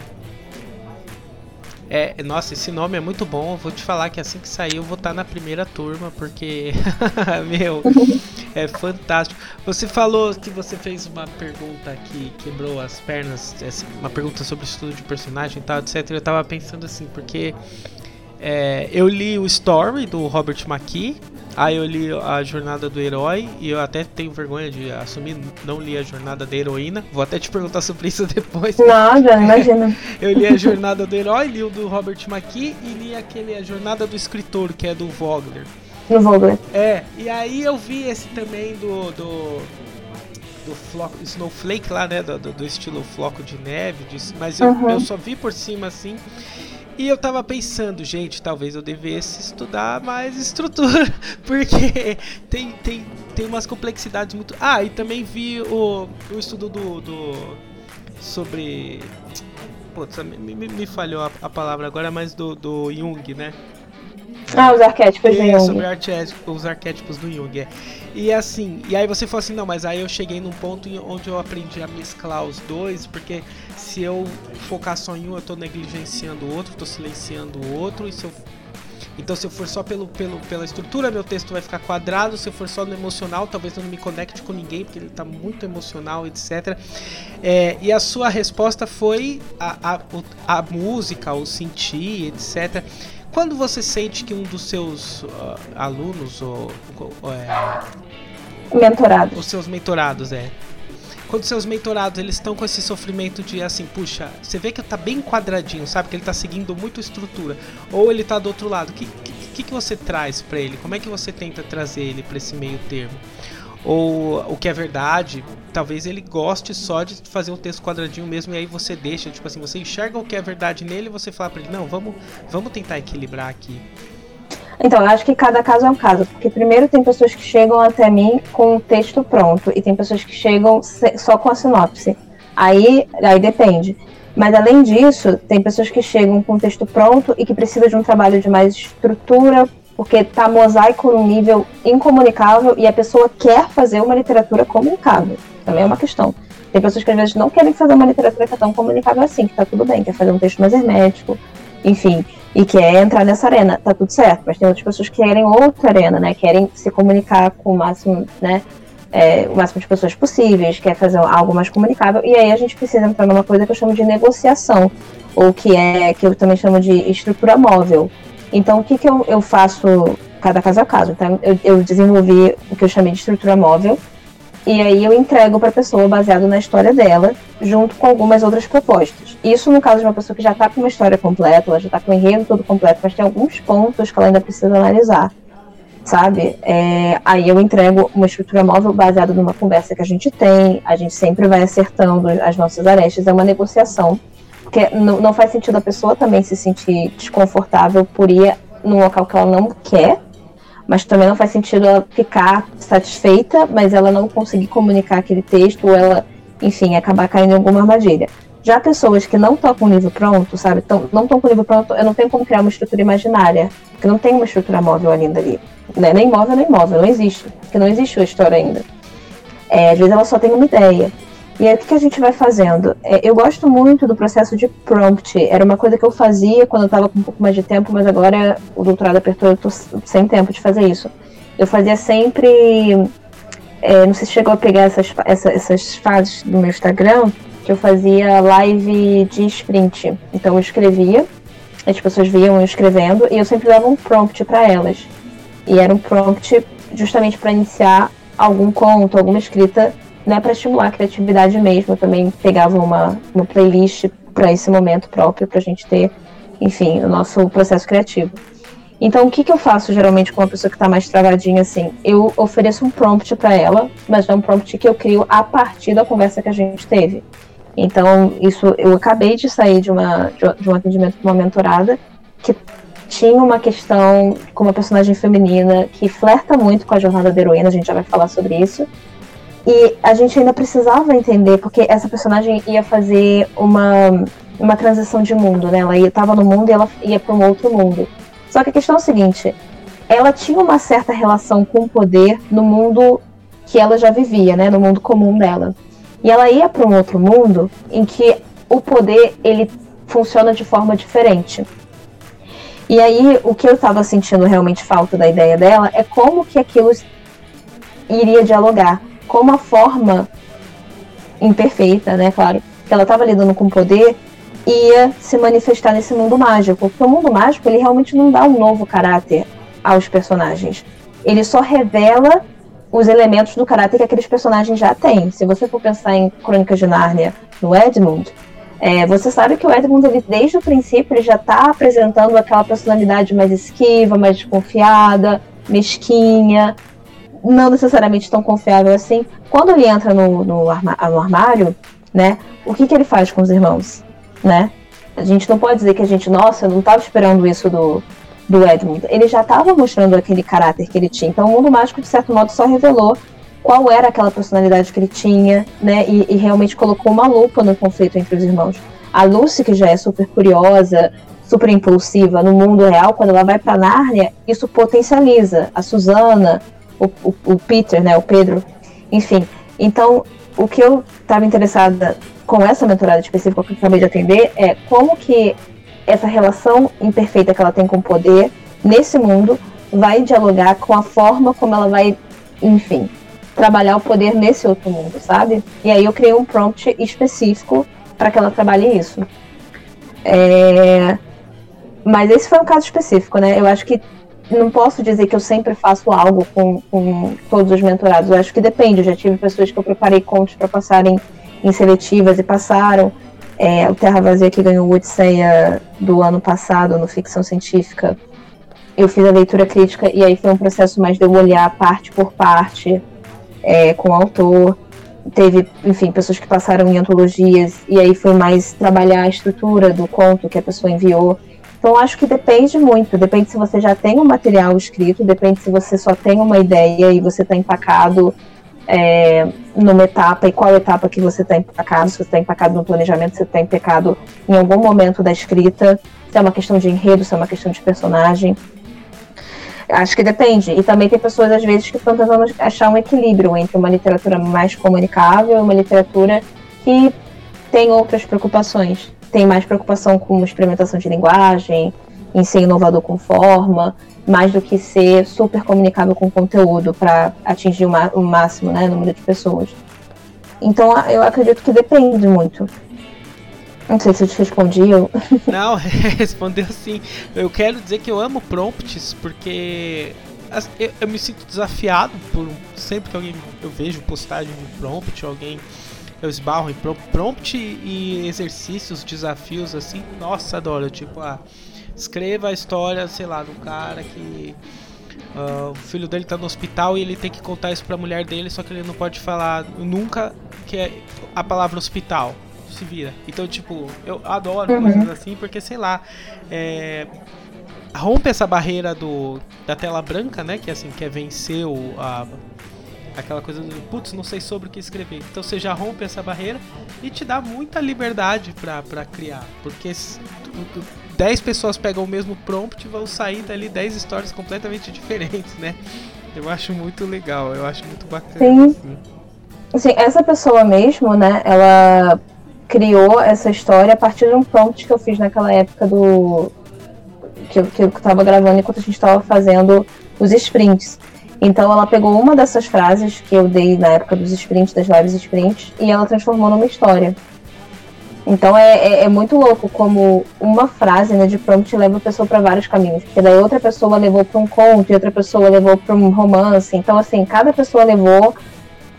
É, nossa, esse nome é muito bom. Eu vou te falar que assim que sair eu vou estar na primeira turma, porque, meu, é fantástico. Você falou que você fez uma pergunta que quebrou as pernas, assim, uma pergunta sobre estudo de personagem e tal, etc. Eu tava pensando assim, porque é, eu li o Story do Robert McKee, Aí eu li a jornada do herói e eu até tenho vergonha de assumir, não li a jornada da heroína. Vou até te perguntar sobre isso depois. Nada, imagina. eu li a jornada do herói, li o do Robert McKee e li aquele a jornada do escritor, que é do Vogler. Do Vogler. É, e aí eu vi esse também do, do do floco, Snowflake lá, né? Do, do, estilo floco de neve, mas eu, uhum. eu só vi por cima assim. E eu tava pensando, gente, talvez eu devesse estudar mais estrutura, porque tem, tem, tem umas complexidades muito. Ah, e também vi o, o estudo do. do sobre. Putz, me, me, me falhou a, a, palavra agora, mas do, do Jung, né? Ah, os arquétipos é, do Jung. sobre os arquétipos do Jung, é. E assim, e aí você falou assim, não, mas aí eu cheguei num ponto onde eu aprendi a mesclar os dois, porque se eu focar só em um, eu tô negligenciando o outro, tô silenciando o outro, e se eu Então, se eu for só pelo, pelo, pela estrutura, meu texto vai ficar quadrado. Se eu for só no emocional, talvez eu não me conecte com ninguém, porque ele está muito emocional, etc. É, e a sua resposta foi a, a, a música, o sentir, etc. Quando você sente que um dos seus uh, alunos ou, ou é, mentorados, os seus mentorados é, quando seus mentorados eles estão com esse sofrimento de assim, puxa, você vê que tá bem quadradinho, sabe? Que ele tá seguindo muito estrutura. Ou ele tá do outro lado. O que, que, que você traz para ele? Como é que você tenta trazer ele para esse meio termo? Ou o que é verdade, talvez ele goste só de fazer um texto quadradinho mesmo e aí você deixa, tipo assim, você enxerga o que é verdade nele e você fala para ele, não, vamos, vamos tentar equilibrar aqui. Então, eu acho que cada caso é um caso, porque primeiro tem pessoas que chegam até mim com o texto pronto e tem pessoas que chegam só com a sinopse. Aí, aí depende. Mas além disso, tem pessoas que chegam com o texto pronto e que precisam de um trabalho de mais estrutura, porque tá mosaico num nível incomunicável e a pessoa quer fazer uma literatura comunicável. Também é uma questão. Tem pessoas que às vezes não querem fazer uma literatura que é tão comunicável assim, que tá tudo bem, quer fazer um texto mais hermético, enfim e quer entrar nessa arena, tá tudo certo, mas tem outras pessoas que querem outra arena, né? Querem se comunicar com o máximo, né? É, o máximo de pessoas possíveis, quer fazer algo mais comunicável, e aí a gente precisa entrar numa coisa que eu chamo de negociação, ou que é que eu também chamo de estrutura móvel. Então, o que, que eu, eu faço, cada caso a caso? Então, eu, eu desenvolvi o que eu chamei de estrutura móvel, e aí eu entrego para a pessoa baseado na história dela, junto com algumas outras propostas. Isso no caso de uma pessoa que já está com uma história completa, ela já está com o enredo todo completo, mas tem alguns pontos que ela ainda precisa analisar, sabe? É, aí eu entrego uma estrutura móvel baseada numa conversa que a gente tem, a gente sempre vai acertando as nossas arestas, é uma negociação, porque não, não faz sentido a pessoa também se sentir desconfortável por ir num local que ela não quer, mas também não faz sentido ela ficar satisfeita, mas ela não conseguir comunicar aquele texto, ou ela, enfim, acabar caindo em alguma armadilha. Já pessoas que não estão com o livro pronto, sabe, tão, não estão com o livro pronto, eu não tenho como criar uma estrutura imaginária, porque não tem uma estrutura móvel ainda ali. Né? Nem móvel, nem móvel, não existe, porque não existe a história ainda. É, às vezes ela só tem uma ideia. E aí o que, a gente vai fazendo? É, eu gosto muito do processo de prompt. Era uma coisa que eu fazia quando eu estava com um pouco mais de tempo, mas agora o doutorado apertou, eu tô sem tempo de fazer isso. Eu fazia sempre. É, não sei se chegou a pegar essas, essa, essas fases do meu Instagram, que eu fazia live de sprint. Então eu escrevia, as pessoas viam eu escrevendo, e eu sempre dava um prompt para elas. E era um prompt justamente para iniciar algum conto, alguma escrita né, para estimular a criatividade mesmo. Eu também pegava uma, uma playlist para esse momento próprio, para a gente ter, enfim, o nosso processo criativo. Então, o que, que eu faço geralmente com uma pessoa que está mais travadinha assim? Eu ofereço um prompt para ela, mas é um prompt que eu crio a partir da conversa que a gente teve. Então, isso eu acabei de sair de, uma, de um atendimento com uma mentorada que tinha uma questão com uma personagem feminina que flerta muito com a jornada da heroína, a gente já vai falar sobre isso. E a gente ainda precisava entender, porque essa personagem ia fazer uma, uma transição de mundo, né? Ela estava no mundo e ela ia para um outro mundo. Só que a questão é o seguinte: ela tinha uma certa relação com o poder no mundo que ela já vivia, né? No mundo comum dela. E ela ia para um outro mundo em que o poder ele funciona de forma diferente. E aí o que eu estava sentindo realmente falta da ideia dela é como que aquilo iria dialogar como a forma imperfeita, né, claro, que ela estava lidando com poder, ia se manifestar nesse mundo mágico. Porque o mundo mágico, ele realmente não dá um novo caráter aos personagens. Ele só revela os elementos do caráter que aqueles personagens já têm. Se você for pensar em Crônicas de Nárnia, no Edmund, é, você sabe que o Edmund, ele, desde o princípio, ele já está apresentando aquela personalidade mais esquiva, mais desconfiada, mesquinha, não necessariamente tão confiável assim. Quando ele entra no, no, arma, no armário, né, o que, que ele faz com os irmãos, né? A gente não pode dizer que a gente, nossa, não estava esperando isso do, do Edmund. Ele já estava mostrando aquele caráter que ele tinha. Então, o mundo mágico, de certo modo, só revelou qual era aquela personalidade que ele tinha, né? E, e, realmente colocou uma lupa no conflito entre os irmãos. A Lucy, que já é super curiosa, super impulsiva no mundo real, quando ela vai para Nárnia, isso potencializa. A Susana, o, o, o Peter, né, o Pedro, enfim. Então, o que eu estava interessada com essa mentorada específica que eu acabei de atender é como que essa relação imperfeita que ela tem com o poder nesse mundo vai dialogar com a forma como ela vai, enfim, trabalhar o poder nesse outro mundo, sabe? E aí eu criei um prompt específico para que ela trabalhe isso. É... Mas esse foi um caso específico, né? Eu acho que não posso dizer que eu sempre faço algo com, com todos os mentorados. Eu acho que depende. Eu já tive pessoas que eu preparei contos para passarem em seletivas e passaram. É, o Terra Vazia que ganhou o Odisseia do ano passado no Ficção Científica. Eu fiz a leitura crítica e aí foi um processo mais de eu olhar parte por parte é, com o autor. Teve, enfim, pessoas que passaram em antologias e aí foi mais trabalhar a estrutura do conto que a pessoa enviou. Então acho que depende muito. Depende se você já tem um material escrito, depende se você só tem uma ideia e você está empacado é, numa etapa e qual etapa que você está empacado, se você está empacado no planejamento, se você está empacado em algum momento da escrita, se é uma questão de enredo, se é uma questão de personagem. Acho que depende. E também tem pessoas, às vezes, que estão tentando achar um equilíbrio entre uma literatura mais comunicável e uma literatura que tem outras preocupações tem mais preocupação com experimentação de linguagem, em ser inovador com forma, mais do que ser super comunicável com conteúdo para atingir o, máximo né, número de pessoas. Então eu acredito que depende muito. Não sei se eu te respondi. Eu... Não, respondeu sim. Eu quero dizer que eu amo prompts porque eu, eu me sinto desafiado por sempre que alguém eu vejo postagem de prompt, alguém eu esbarro em prompt e exercícios, desafios assim. Nossa, adoro. Tipo, ah, escreva a história, sei lá, do cara que uh, o filho dele tá no hospital e ele tem que contar isso pra mulher dele, só que ele não pode falar nunca que é a palavra hospital. Se vira. Então, tipo, eu adoro uhum. coisas assim porque, sei lá, é, rompe essa barreira do, da tela branca, né? Que assim, quer vencer o, a aquela coisa do putz, não sei sobre o que escrever. Então você já rompe essa barreira e te dá muita liberdade para criar, porque 10 pessoas pegam o mesmo prompt e vão sair dali 10 histórias completamente diferentes, né? Eu acho muito legal, eu acho muito bacana. Sim. Assim. Sim, essa pessoa mesmo, né, ela criou essa história a partir de um prompt que eu fiz naquela época do. que eu, que eu tava gravando enquanto a gente estava fazendo os sprints. Então ela pegou uma dessas frases que eu dei na época dos sprints, das lives sprints, e ela transformou numa história. Então é, é, é muito louco como uma frase né, de prompt leva a pessoa para vários caminhos. Porque daí outra pessoa levou para um conto e outra pessoa levou para um romance. Então, assim, cada pessoa levou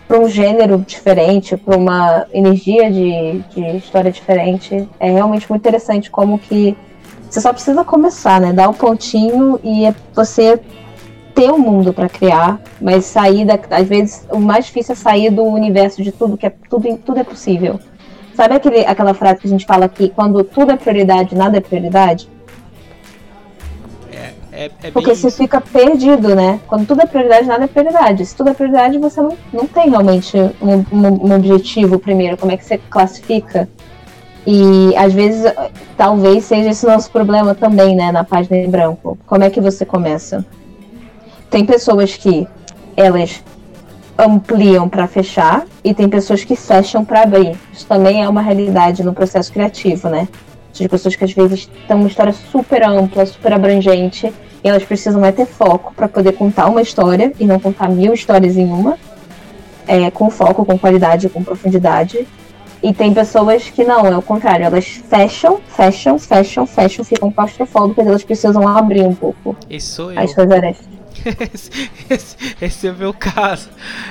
para um gênero diferente, para uma energia de, de história diferente. É realmente muito interessante como que você só precisa começar, né? Dar o um pontinho e é você ter um mundo para criar, mas sair da, às vezes o mais difícil é sair do universo de tudo que é tudo, tudo é possível. Sabe aquele, aquela frase que a gente fala aqui, quando tudo é prioridade, nada é prioridade? É, é, é Porque você fica perdido, né? Quando tudo é prioridade, nada é prioridade. Se tudo é prioridade, você não, não tem realmente um, um, um objetivo primeiro. Como é que você classifica? E às vezes, talvez seja esse nosso problema também, né, na página em branco. Como é que você começa? Tem pessoas que elas ampliam para fechar e tem pessoas que fecham para abrir. Isso também é uma realidade no processo criativo, né? De pessoas que às vezes têm uma história super ampla, super abrangente e elas precisam é ter foco para poder contar uma história e não contar mil histórias em uma, é, com foco, com qualidade, com profundidade. E tem pessoas que não, é o contrário, elas fecham, fecham, fecham, fecham, ficam claustrofóbicas, elas precisam abrir um pouco Isso eu. as suas arestas esse, esse, esse, é o meu caso.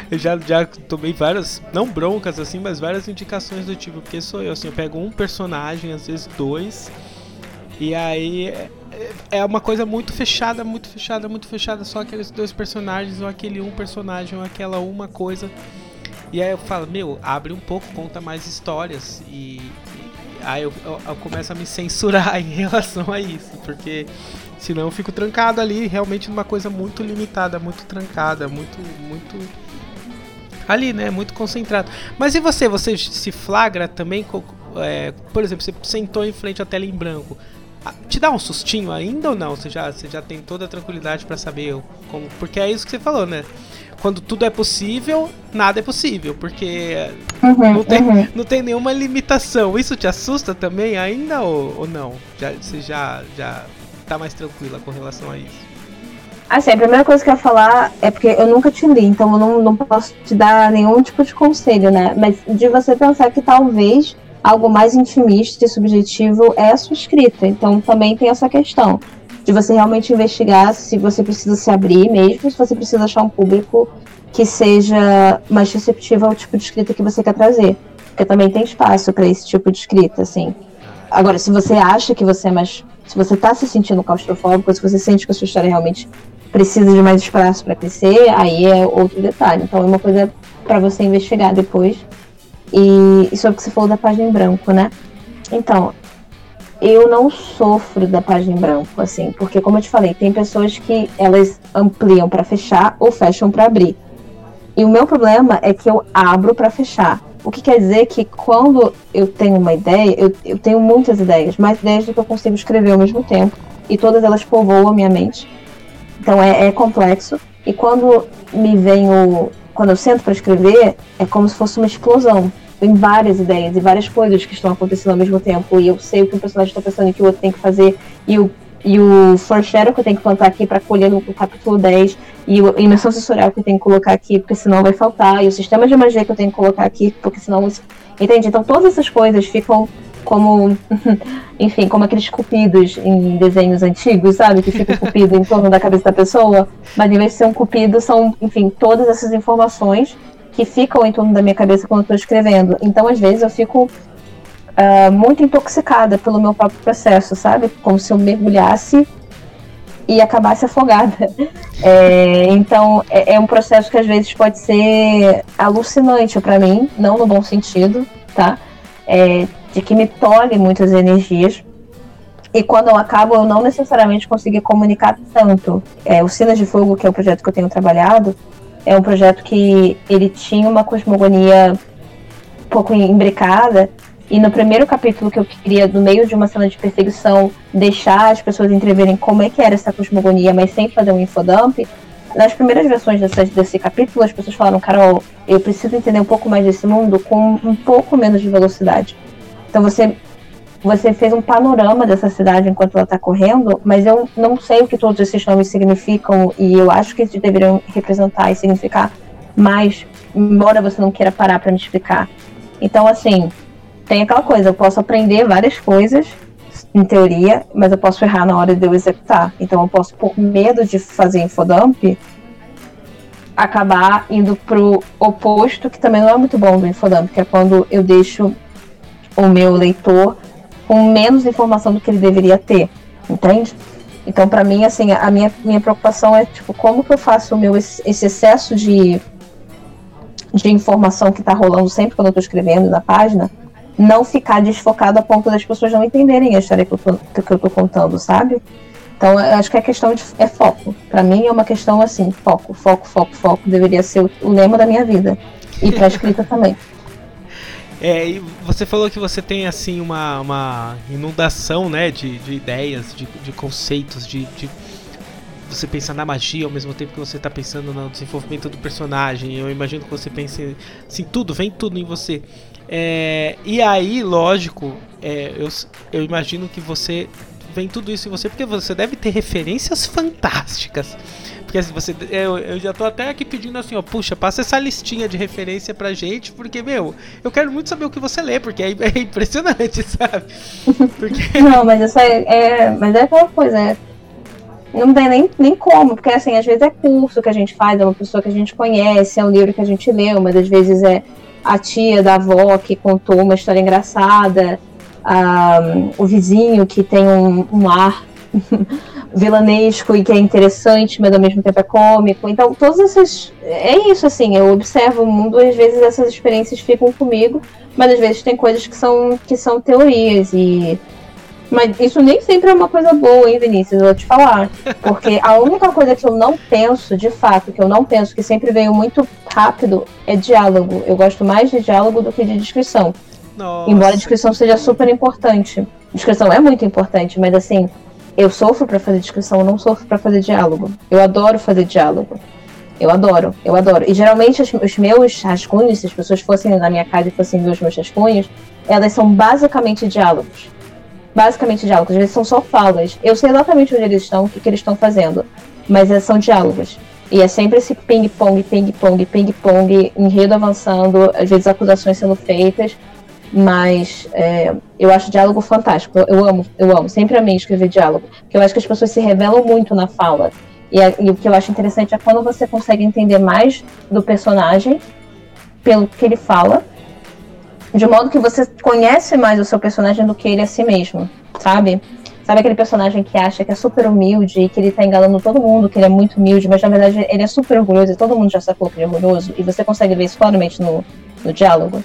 Eu já, já tomei várias, não broncas assim, mas várias indicações do tipo, porque sou eu, assim, eu pego um personagem, às vezes dois, e aí é, é uma coisa muito fechada, muito fechada, muito fechada, só aqueles dois personagens, ou aquele um personagem, ou aquela uma coisa. E aí eu falo, meu, abre um pouco, conta mais histórias. E, e aí eu, eu, eu começo a me censurar em relação a isso, porque Senão eu fico trancado ali, realmente numa coisa muito limitada, muito trancada, muito, muito ali, né? Muito concentrado. Mas e você? Você se flagra também? É, por exemplo, você sentou em frente à tela em branco. Te dá um sustinho ainda ou não? Você já, você já tem toda a tranquilidade para saber como. Porque é isso que você falou, né? Quando tudo é possível, nada é possível, porque uhum, não, tem, uhum. não tem nenhuma limitação. Isso te assusta também ainda ou, ou não? Já, você já, já tá mais tranquila com relação a isso? Assim, a primeira coisa que eu ia falar é porque eu nunca te li, então eu não, não posso te dar nenhum tipo de conselho, né? Mas de você pensar que talvez algo mais intimista e subjetivo é a sua escrita. Então também tem essa questão de você realmente investigar se você precisa se abrir mesmo, se você precisa achar um público que seja mais receptivo ao tipo de escrita que você quer trazer. Porque também tem espaço para esse tipo de escrita, assim. Agora, se você acha que você é mais. Se você está se sentindo claustrofóbico, se você sente que a sua história realmente precisa de mais espaço para crescer, aí é outro detalhe. Então é uma coisa para você investigar depois. E, e sobre o que você falou da página em branco, né? Então, eu não sofro da página em branco, assim, porque como eu te falei, tem pessoas que elas ampliam para fechar ou fecham para abrir. E o meu problema é que eu abro para fechar. O que quer dizer que quando eu tenho uma ideia, eu, eu tenho muitas ideias, mais ideias do que eu consigo escrever ao mesmo tempo. E todas elas povoam a minha mente. Então é, é complexo. E quando me vem o. Quando eu sento para escrever, é como se fosse uma explosão. Tem várias ideias e várias coisas que estão acontecendo ao mesmo tempo. E eu sei o que o personagem está pensando e o que o outro tem que fazer. E o, e o foreshadow que eu tenho que plantar aqui para colher no capítulo 10. E a imersão sensorial que eu tenho que colocar aqui, porque senão vai faltar. E o sistema de magia que eu tenho que colocar aqui, porque senão. Entende? Então todas essas coisas ficam como, enfim, como aqueles cupidos em desenhos antigos, sabe? Que fica cupido em torno da cabeça da pessoa. Mas em vez de ser um cupido, são, enfim, todas essas informações que ficam em torno da minha cabeça quando eu estou escrevendo. Então, às vezes, eu fico uh, muito intoxicada pelo meu próprio processo, sabe? Como se eu mergulhasse e acabasse afogada. É, então, é, é, um processo que às vezes pode ser alucinante para mim, não no bom sentido, tá? É, de que me tolhe muitas energias. E quando eu acabo, eu não necessariamente consegui comunicar tanto. É, o Sinas de Fogo, que é o projeto que eu tenho trabalhado, é um projeto que ele tinha uma cosmogonia um pouco imbricada. E no primeiro capítulo que eu queria, no meio de uma cena de perseguição, deixar as pessoas entreverem como é que era essa cosmogonia, mas sem fazer um infodump, nas primeiras versões desse, desse capítulo, as pessoas falaram, Carol, eu preciso entender um pouco mais desse mundo com um pouco menos de velocidade. Então você você fez um panorama dessa cidade enquanto ela está correndo, mas eu não sei o que todos esses nomes significam e eu acho que eles deveriam representar e significar mais, embora você não queira parar para me explicar. Então, assim, tem aquela coisa, eu posso aprender várias coisas em teoria, mas eu posso errar na hora de eu executar. Então, eu posso, por medo de fazer infodump, acabar indo pro oposto, que também não é muito bom do infodump, que é quando eu deixo o meu leitor com menos informação do que ele deveria ter, entende? Então, para mim, assim, a minha, minha preocupação é, tipo, como que eu faço o meu, esse excesso de, de informação que está rolando sempre quando eu estou escrevendo na página, não ficar desfocado a ponto das pessoas não entenderem a história que eu tô, que eu tô contando, sabe? Então, eu acho que a questão de, é foco. Para mim, é uma questão assim, foco, foco, foco, foco. Deveria ser o, o lema da minha vida. E para escrita também. É, e você falou que você tem assim uma, uma inundação né, de, de ideias, de, de conceitos, de, de você pensar na magia ao mesmo tempo que você está pensando no desenvolvimento do personagem. Eu imagino que você pense assim, tudo, vem tudo em você. É, e aí, lógico, é, eu, eu imagino que você vem tudo isso em você porque você deve ter referências fantásticas. Porque assim, você, eu, eu já tô até aqui pedindo assim, ó, puxa, passa essa listinha de referência pra gente, porque, meu, eu quero muito saber o que você lê, porque é, é impressionante, sabe? Porque... Não, mas isso é, é, Mas é aquela coisa, é, não tem nem, nem como, porque assim, às vezes é curso que a gente faz, é uma pessoa que a gente conhece, é um livro que a gente leu, mas às vezes é a tia da avó que contou uma história engraçada, o vizinho que tem um, um ar vilanesco e que é interessante, mas ao mesmo tempo é cômico. Então, todas essas. É isso, assim, eu observo o mundo, às vezes essas experiências ficam comigo, mas às vezes tem coisas que são, que são teorias e. Mas isso nem sempre é uma coisa boa, hein, Vinícius? Eu vou te falar. Porque a única coisa que eu não penso, de fato, que eu não penso, que sempre veio muito rápido, é diálogo. Eu gosto mais de diálogo do que de descrição. Nossa. Embora a descrição seja super importante. Descrição é muito importante, mas assim, eu sofro para fazer discussão, eu não sofro para fazer diálogo. Eu adoro fazer diálogo. Eu adoro, eu adoro. E geralmente os, os, meus rascunhos, se as pessoas fossem na minha casa e fossem ver os meus rascunhos, elas são basicamente diálogos. Basicamente diálogos, às vezes são só falas. Eu sei exatamente onde eles estão, o que, que eles estão fazendo, mas é, são diálogos. E é sempre esse ping-pong, ping-pong, ping-pong, enredo avançando, às vezes acusações sendo feitas, mas é, eu acho diálogo fantástico. Eu amo, eu amo, sempre amei escrever diálogo, porque eu acho que as pessoas se revelam muito na fala. E, e o que eu acho interessante é quando você consegue entender mais do personagem pelo que ele fala, de modo que você conhece mais o seu personagem do que ele a si mesmo, sabe? Sabe aquele personagem que acha que é super humilde e que ele tá enganando todo mundo, que ele é muito humilde, mas na verdade ele é super orgulhoso e todo mundo já sacou que ele é orgulhoso, e você consegue ver isso claramente no, no diálogo.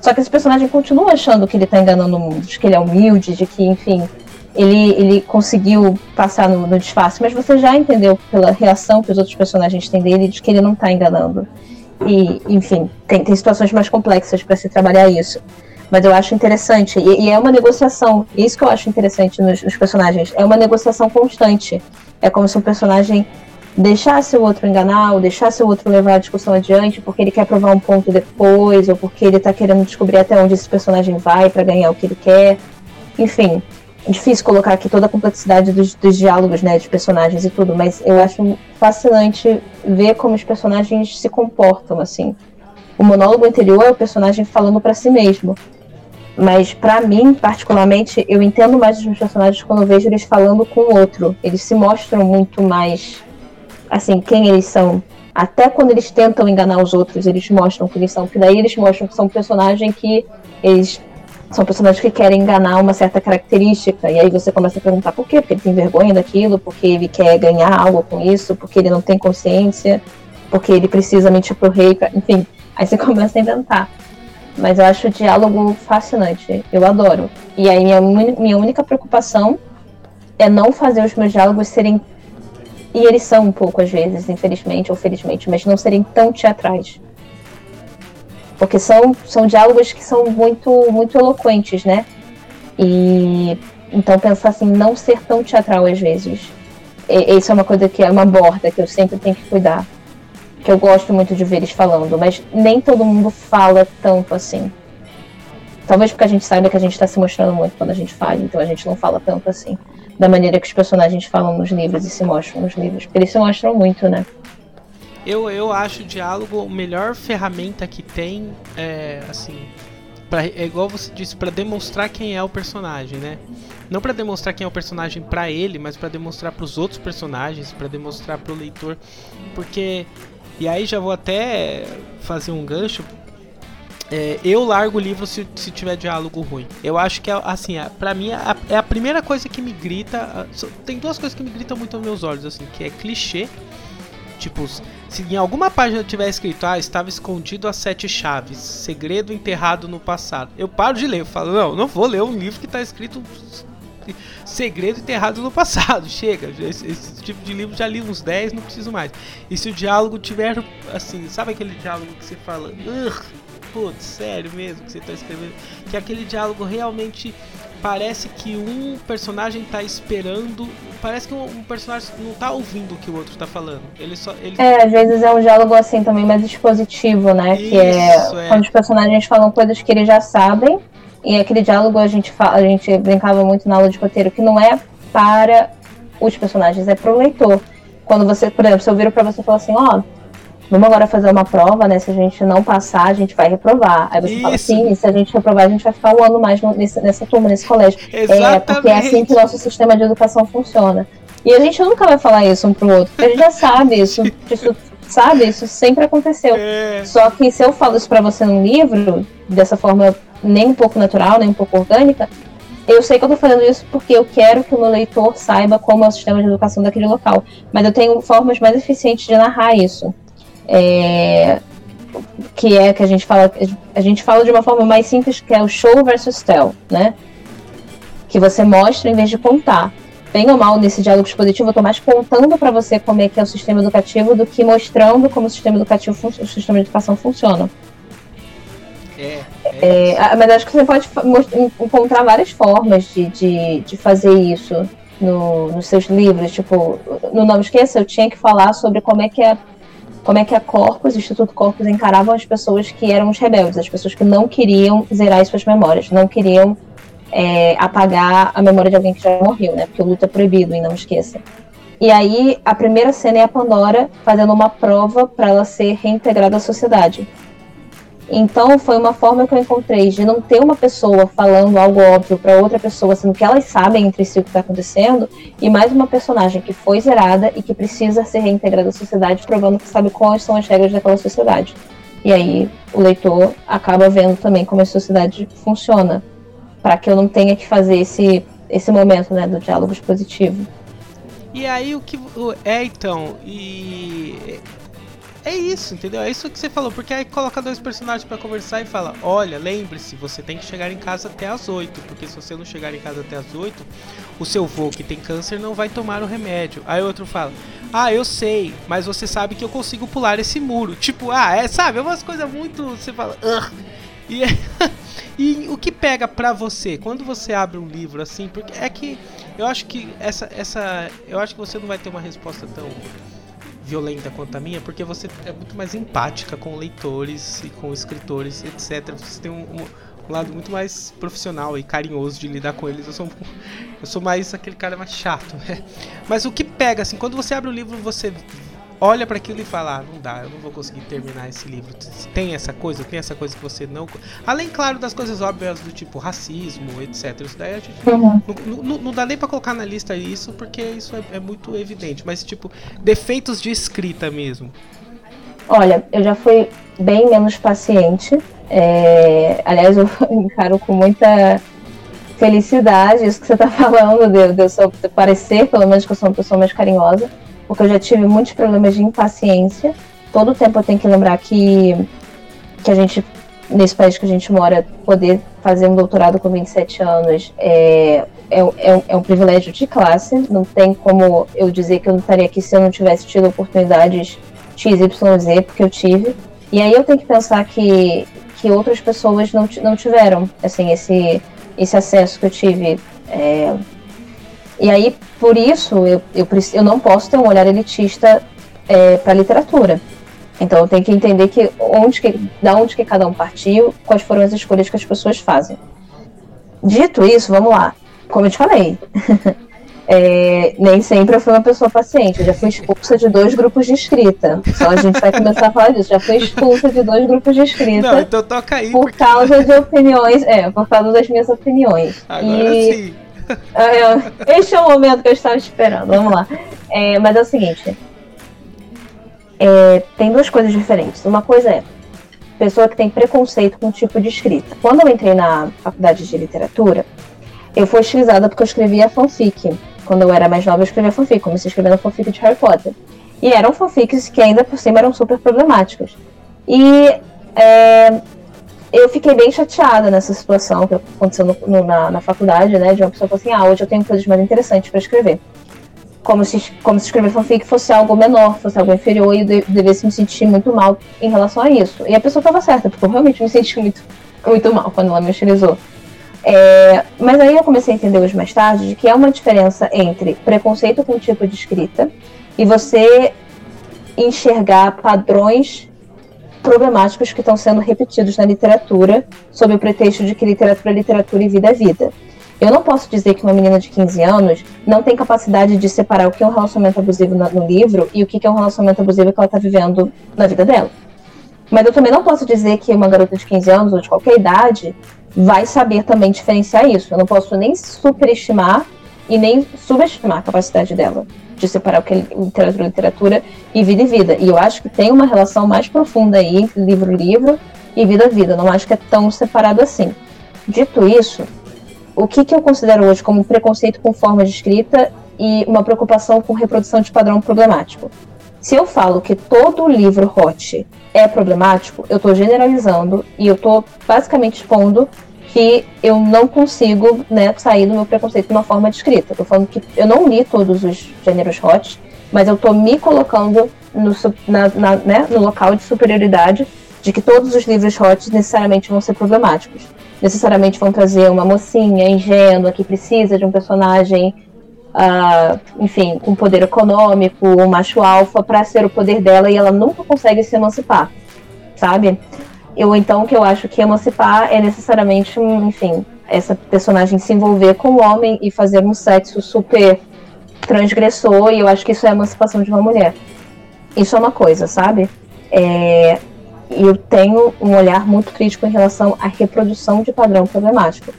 Só que esse personagem continua achando que ele tá enganando o mundo, de que ele é humilde, de que, enfim, ele, ele conseguiu passar no, no disfarce, mas você já entendeu pela reação que os outros personagens têm dele de que ele não tá enganando. E, enfim, tem, tem situações mais complexas para se trabalhar isso. Mas eu acho interessante. E, e, é uma negociação. Isso que eu acho interessante nos, nos, personagens. É uma negociação constante. É como se um personagem deixasse o outro enganar, ou deixasse o outro levar a discussão adiante, porque ele quer provar um ponto depois, ou porque ele tá querendo descobrir até onde esse personagem vai para ganhar o que ele quer. Enfim, difícil colocar aqui toda a complexidade dos, dos, diálogos, né, de personagens e tudo, mas eu acho fascinante ver como os personagens se comportam, assim. O monólogo anterior é o personagem falando para si mesmo. Mas para mim, particularmente, eu entendo mais os meus personagens quando eu vejo eles falando com o outro. Eles se mostram muito mais assim, quem eles são. Até quando eles tentam enganar os outros, eles mostram quem eles são, porque daí eles mostram que são um personagem que eles são personagens que querem enganar uma certa característica, e aí você começa a perguntar por quê? Porque ele tem vergonha daquilo, porque ele quer ganhar algo com isso, porque ele não tem consciência, porque ele precisa mentir pro rei, enfim. Aí você começa a inventar. Mas eu acho o diálogo fascinante, eu adoro. E aí minha, minha única preocupação é não fazer os meus diálogos serem. E eles são um pouco às vezes, infelizmente ou felizmente, mas não serem tão teatrais. Porque são, são diálogos que são muito, muito eloquentes, né? E então pensar assim, não ser tão teatral às vezes. E, isso é uma coisa que é uma borda que eu sempre tenho que cuidar. Que eu gosto muito de ver eles falando, mas nem todo mundo fala tanto assim. Talvez porque a gente saiba que a gente está se mostrando muito quando a gente fala, então a gente não fala tanto assim. Da maneira que os personagens falam nos livros e se mostram nos livros. Eles se mostram muito, né? Eu, eu acho o diálogo a melhor ferramenta que tem, é, assim, pra, é igual você disse, para demonstrar quem é o personagem, né? Não para demonstrar quem é o personagem para ele, mas para demonstrar para os outros personagens, para demonstrar para o leitor, porque e aí já vou até fazer um gancho. É, eu largo o livro se, se tiver diálogo ruim. Eu acho que é assim, é, para mim é a, é a primeira coisa que me grita. Tem duas coisas que me gritam muito aos meus olhos, assim, que é clichê Tipo, se em alguma página tiver escrito, ah, estava escondido as sete chaves, segredo enterrado no passado, eu paro de ler. Eu falo, não, não vou ler um livro que está escrito segredo enterrado no passado. Chega, esse, esse, tipo de livro já li uns 10, não preciso mais. E se o diálogo tiver, assim, sabe aquele diálogo que você fala, putz, sério mesmo que você está escrevendo? Que é aquele diálogo realmente parece que um personagem tá esperando. Parece que um, um, personagem não tá ouvindo o que o outro tá falando. Ele só. Ele... É, às vezes é um diálogo assim também mais expositivo, né? Isso, que é, é, quando os personagens falam coisas que eles já sabem. E aquele diálogo a gente, fala, a gente brincava muito na aula de roteiro que não é para os personagens, é pro leitor. Quando você, por exemplo, se eu viro pra você e falar assim, ó, oh, vamos agora fazer uma prova, né? Se a gente não passar, a gente vai reprovar. Aí você Isso. fala assim, e se a gente reprovar, a gente vai ficar um ano mais nesse, nessa turma, nesse colégio. Exatamente. É, porque é assim que o nosso sistema de educação funciona. E a gente nunca vai falar isso um pro outro, porque a gente já sabe isso, isso sabe? Isso sempre aconteceu. É. Só que se eu falo isso para você num livro, dessa forma nem um pouco natural, nem um pouco orgânica, eu sei que eu tô fazendo isso porque eu quero que o meu leitor saiba como é o sistema de educação daquele local. Mas eu tenho formas mais eficientes de narrar isso é, que é que a gente fala a gente fala de uma forma mais simples que é o show versus tell, né? Que você mostra em vez de contar. Bem ou mal nesse diálogo expositivo, eu estou mais contando para você como é que é o sistema educativo do que mostrando como o sistema educativo o sistema de educação funciona. É, é, é mas acho que você pode encontrar várias formas de, de, de fazer isso no, nos seus livros. Tipo, no Não Esqueça, eu tinha que falar sobre como é que é como é que a Corpus, o Instituto Corpus, encaravam as pessoas que eram os rebeldes, as pessoas que não queriam zerar as suas memórias, não queriam é, apagar a memória de alguém que já morreu, né? Porque o luto é proibido, e não esqueça. E aí, a primeira cena é a Pandora fazendo uma prova para ela ser reintegrada à sociedade. Então, foi uma forma que eu encontrei de não ter uma pessoa falando algo óbvio para outra pessoa, sendo que elas sabem entre si o que está acontecendo, e mais uma personagem que foi zerada e que precisa ser reintegrada à sociedade, provando que sabe quais são as regras daquela sociedade. E aí, o leitor acaba vendo também como a sociedade funciona, para que eu não tenha que fazer esse, esse momento né, do diálogo expositivo. E aí o que. É então, e. É isso, entendeu? É isso que você falou, porque aí coloca dois personagens para conversar e fala: Olha, lembre-se, você tem que chegar em casa até as 8, porque se você não chegar em casa até as 8, o seu vô que tem câncer não vai tomar o remédio. Aí outro fala: Ah, eu sei, mas você sabe que eu consigo pular esse muro. Tipo, ah, é, sabe? É umas coisas muito. Você fala. Ugh. E, é, e o que pega pra você quando você abre um livro assim? Porque é que eu acho que essa, essa. Eu acho que você não vai ter uma resposta tão violenta quanto a minha, porque você é muito mais empática com leitores e com escritores, etc. Você tem um, um, lado muito mais profissional e carinhoso de lidar com eles. Eu sou, eu sou mais aquele cara mais chato, né? Mas o que pega, assim, quando você abre o livro, você olha para aquilo e fala: ah, não dá, eu não vou conseguir terminar esse livro. Tem essa coisa, tem essa coisa que você não. Além, claro, das coisas óbvias do tipo racismo, etc. Isso daí a gente. Uhum. Não, não, não, dá nem pra colocar na lista isso, porque isso é, é muito evidente. Mas, tipo, defeitos de escrita mesmo. Olha, eu já fui bem menos paciente. É... Aliás, eu encaro com muita felicidade isso que você está falando, de, de eu parecer, pelo menos, que eu sou uma pessoa mais carinhosa porque eu já tive muitos problemas de impaciência. Todo tempo eu tenho que lembrar que, que a gente, nesse país que a gente mora, poder fazer um doutorado com 27 anos é, é, é, é um privilégio de classe. Não tem como eu dizer que eu não estaria aqui se eu não tivesse tido oportunidades XYZ, porque eu tive. E aí eu tenho que pensar que, que outras pessoas não, não tiveram assim, esse, esse acesso que eu tive. É, e aí, por isso, eu, eu, eu não posso ter um olhar elitista é, para a literatura. Então, eu tenho que entender que onde que, da onde que cada um partiu, quais foram as escolhas que as pessoas fazem. Dito isso, vamos lá. Como eu te falei, é, nem sempre eu fui uma pessoa paciente. Eu já fui expulsa de dois grupos de escrita. Só a gente vai começar a falar disso. Já fui expulsa de dois grupos de escrita. Não, então toca aí. Por porque... causa de opiniões. É, por causa das minhas opiniões. Agora e... sim. É, este é o momento que eu estava esperando. Vamos lá. É, mas é o seguinte: é, tem duas coisas diferentes. Uma coisa é pessoa que tem preconceito com o tipo de escrita. Quando eu entrei na faculdade de literatura, eu fui estilizada porque eu escrevia fanfic. Quando eu era mais nova, eu escrevia fanfic, comecei escrevendo fanfic de Harry Potter. E eram fanfics que ainda por cima eram super problemáticas. E é, eu fiquei bem chateada nessa situação que aconteceu no, no, na, na, faculdade, né? De uma pessoa falou assim: ah, hoje eu tenho coisas mais interessantes para escrever. Como se, como se escrever fanfic fosse algo menor, fosse algo inferior e eu devesse me sentir muito mal em relação a isso. E a pessoa estava certa, porque eu realmente me senti muito, muito mal quando ela me utilizou. É, mas aí eu comecei a entender hoje mais tarde de que há uma diferença entre preconceito com o tipo de escrita e você enxergar padrões problemáticos que estão sendo repetidos na literatura, sob o pretexto de que literatura é literatura e vida é vida. Eu não posso dizer que uma menina de 15 anos não tem capacidade de separar o que é um relacionamento abusivo no livro e o que é um relacionamento abusivo que ela está vivendo na vida dela. Mas eu também não posso dizer que uma garota de 15 anos ou de qualquer idade vai saber também diferenciar isso. Eu não posso nem superestimar e nem subestimar a capacidade dela de separar o que é literatura, literatura e vida e vida. E eu acho que tem uma relação mais profunda aí entre livro, livro e vida, vida. Não acho que é tão separado assim. Dito isso, o que, que eu considero hoje como preconceito com forma de escrita e uma preocupação com reprodução de padrão problemático? Se eu falo que todo livro hot é problemático, eu estou generalizando e eu estou basicamente expondo que eu não consigo né, sair do meu preconceito de uma forma de escrita. Tô falando que eu não li todos os gêneros hot, mas eu tô me colocando no, na, na, né, no local de superioridade de que todos os livros hot necessariamente vão ser problemáticos. Necessariamente vão trazer uma mocinha ingênua que precisa de um personagem, uh, enfim, com poder econômico, um macho alfa, para ser o poder dela e ela nunca consegue se emancipar, sabe? Eu então que eu acho que emancipar é necessariamente, enfim, essa personagem se envolver com o homem e fazer um sexo super transgressor, e eu acho que isso é a emancipação de uma mulher. Isso é uma coisa, sabe? É, eu tenho um olhar muito crítico em relação à reprodução de padrão problemático.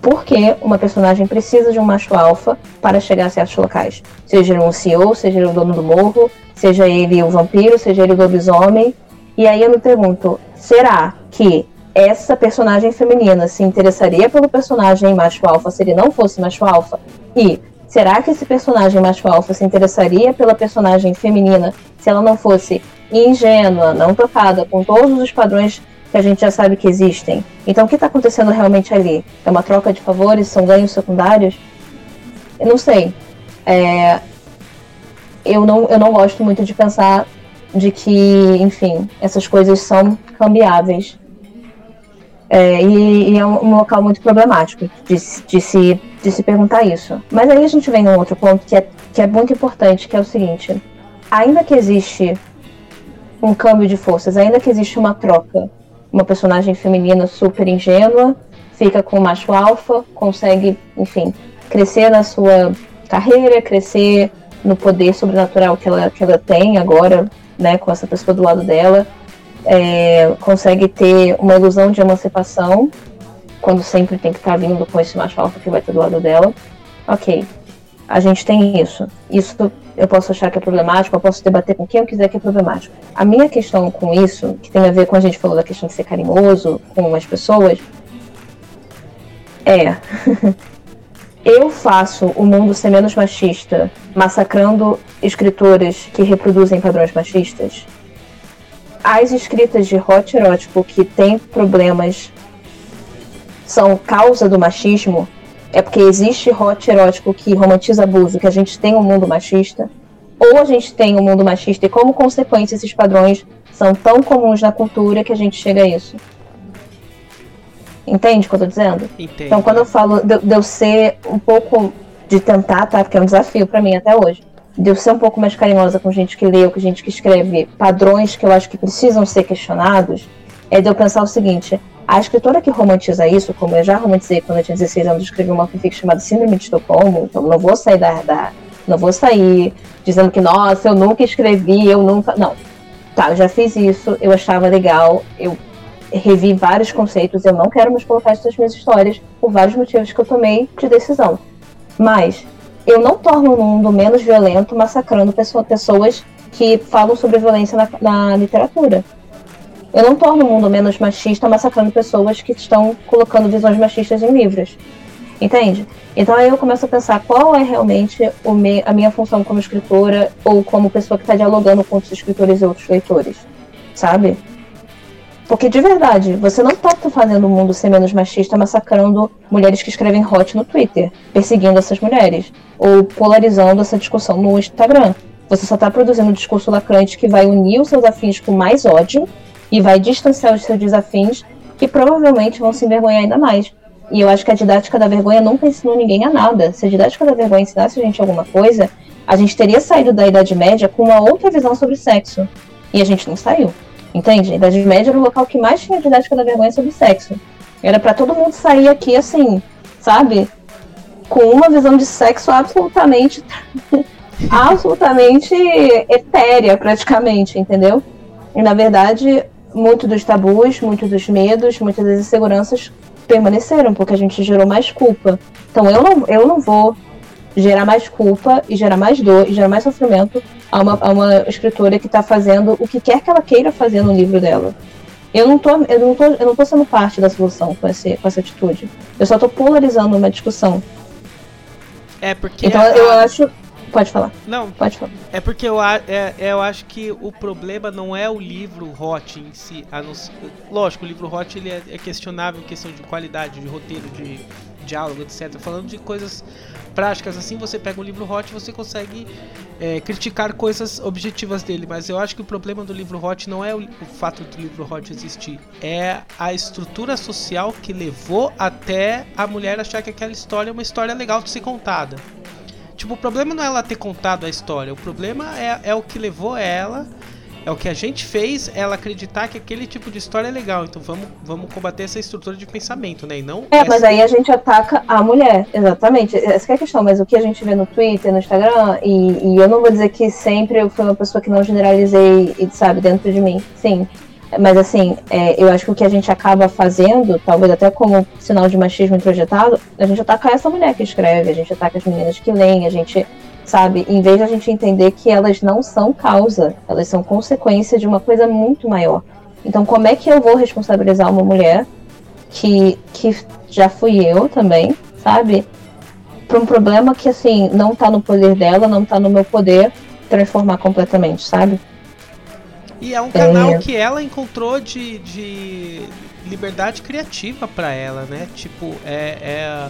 Porque uma personagem precisa de um macho alfa para chegar a certos locais. Seja ele um CEO, seja ele o dono do morro, seja ele o vampiro, seja ele o lobisomem. E aí eu me pergunto, será que essa personagem feminina se interessaria pelo personagem macho alfa se ele não fosse macho alfa? E será que esse personagem macho alfa se interessaria pela personagem feminina se ela não fosse ingênua, não tocada com todos os padrões que a gente já sabe que existem? Então o que está acontecendo realmente ali? É uma troca de favores? São ganhos secundários? Eu não sei. É... Eu, não, eu não gosto muito de pensar de que, enfim, essas coisas são cambiáveis é, e, e, é um, um, local muito problemático de, de, se, de se perguntar isso. Mas aí a gente vem num outro ponto que é, que é muito importante, que é o seguinte: ainda que existe um câmbio de forças, ainda que existe uma troca, uma personagem feminina super ingênua fica com o macho alfa, consegue, enfim, crescer na sua carreira, crescer no poder sobrenatural que ela, que ela tem agora, né, com essa pessoa do lado dela é, consegue ter uma ilusão de emancipação, quando sempre tem que estar vindo com esse macho alfa que vai ter do lado dela. Ok, a gente tem isso. Isso eu posso achar que é problemático, eu posso debater com quem eu quiser que é problemático. A minha questão com isso, que tem a ver com a gente falou da questão de ser carinhoso com as pessoas, é. eu faço o mundo ser menos machista massacrando escritoras que reproduzem padrões machistas? as escritas de hot erótico que têm problemas são causa do machismo, é porque existe hot erótico que romantiza abuso, que a gente tem um mundo machista, ou a gente tem um mundo machista e como consequência esses padrões são tão comuns na cultura que a gente chega a isso. Entende o que eu tô dizendo? Entendo. Então quando eu falo de, de eu ser um pouco de tentar, tá? Porque é um desafio para mim até hoje de eu ser um pouco mais carinhosa com gente que lê, com gente que escreve padrões que eu acho que precisam ser questionados, é de eu pensar o seguinte: a escritora que romantiza isso, como eu já romantizei quando eu tinha 16 anos, escrevi uma fanfic chamada Síndrome de Estocolmo, então não vou sair da, da, não vou sair dizendo que, nossa, eu nunca escrevi, eu nunca. Não. Tá, eu já fiz isso, eu achava legal, eu revi vários conceitos, eu não quero mais colocar isso nas minhas histórias por vários motivos que eu tomei de decisão. Mas eu não torno o mundo menos violento massacrando pessoas que falam sobre violência na, na literatura. Eu não torno o mundo menos machista massacrando pessoas que estão colocando visões machistas em livros. Entende? Então aí eu começo a pensar qual é realmente me, a minha função como escritora ou como pessoa que está dialogando com outros escritores e outros leitores. Sabe? Porque de verdade, você não está fazendo o mundo ser menos machista massacrando mulheres que escrevem hot no Twitter, perseguindo essas mulheres, ou polarizando essa discussão no Instagram. Você só está produzindo um discurso lacrante que vai unir os seus afins com mais ódio e vai distanciar os seus desafins, que provavelmente vão se envergonhar ainda mais. E eu acho que a didática da vergonha nunca ensinou ninguém a nada. Se a didática da vergonha ensinasse a gente alguma coisa, a gente teria saído da Idade Média com uma outra visão sobre sexo. E a gente não saiu. Entende? A Idade Média era o local que mais tinha didática da vergonha sobre sexo. Era para todo mundo sair aqui assim, sabe? Com uma visão de sexo absolutamente. absolutamente etérea, praticamente, entendeu? E na verdade, muito dos tabus, muitos dos medos, muitas das inseguranças permaneceram, porque a gente gerou mais culpa. Então eu não, eu não vou gerar mais culpa e gerar mais dor e gerar mais sofrimento a uma, a uma escritora que está fazendo o que quer que ela queira fazer no livro dela. Eu não tô, eu não tô, eu não tô sendo parte da solução com, esse, com essa atitude. Eu só tô polarizando uma discussão. É porque. Então a... eu acho. Pode falar. Não. Pode falar. É porque eu, é, é, eu acho que o problema não é o livro hot em si. A não, lógico, o livro hot ele é, é questionável em questão de qualidade, de roteiro, de diálogo, etc. Falando de coisas práticas assim, você pega um livro hot você consegue é, criticar coisas objetivas dele. Mas eu acho que o problema do livro hot não é o, o fato do livro hot existir, é a estrutura social que levou até a mulher achar que aquela história é uma história legal de ser contada. Tipo, o problema não é ela ter contado a história, o problema é, é o que levou ela é o que a gente fez ela acreditar que aquele tipo de história é legal. Então vamos, vamos combater essa estrutura de pensamento, né? E não. É, essa... mas aí a gente ataca a mulher, exatamente. Essa é a questão. Mas o que a gente vê no Twitter, no Instagram, e, e eu não vou dizer que sempre eu fui uma pessoa que não generalizei, sabe, dentro de mim. Sim. Mas assim, é, eu acho que o que a gente acaba fazendo, talvez até como sinal de machismo introjetado, a gente ataca essa mulher que escreve, a gente ataca as meninas que leem, a gente sabe? Em vez de a gente entender que elas não são causa, elas são consequência de uma coisa muito maior. Então, como é que eu vou responsabilizar uma mulher que, que já fui eu também, sabe? Para um problema que, assim, não tá no poder dela, não tá no meu poder transformar completamente, sabe? E é um canal é... que ela encontrou de, de liberdade criativa para ela, né? Tipo, é, é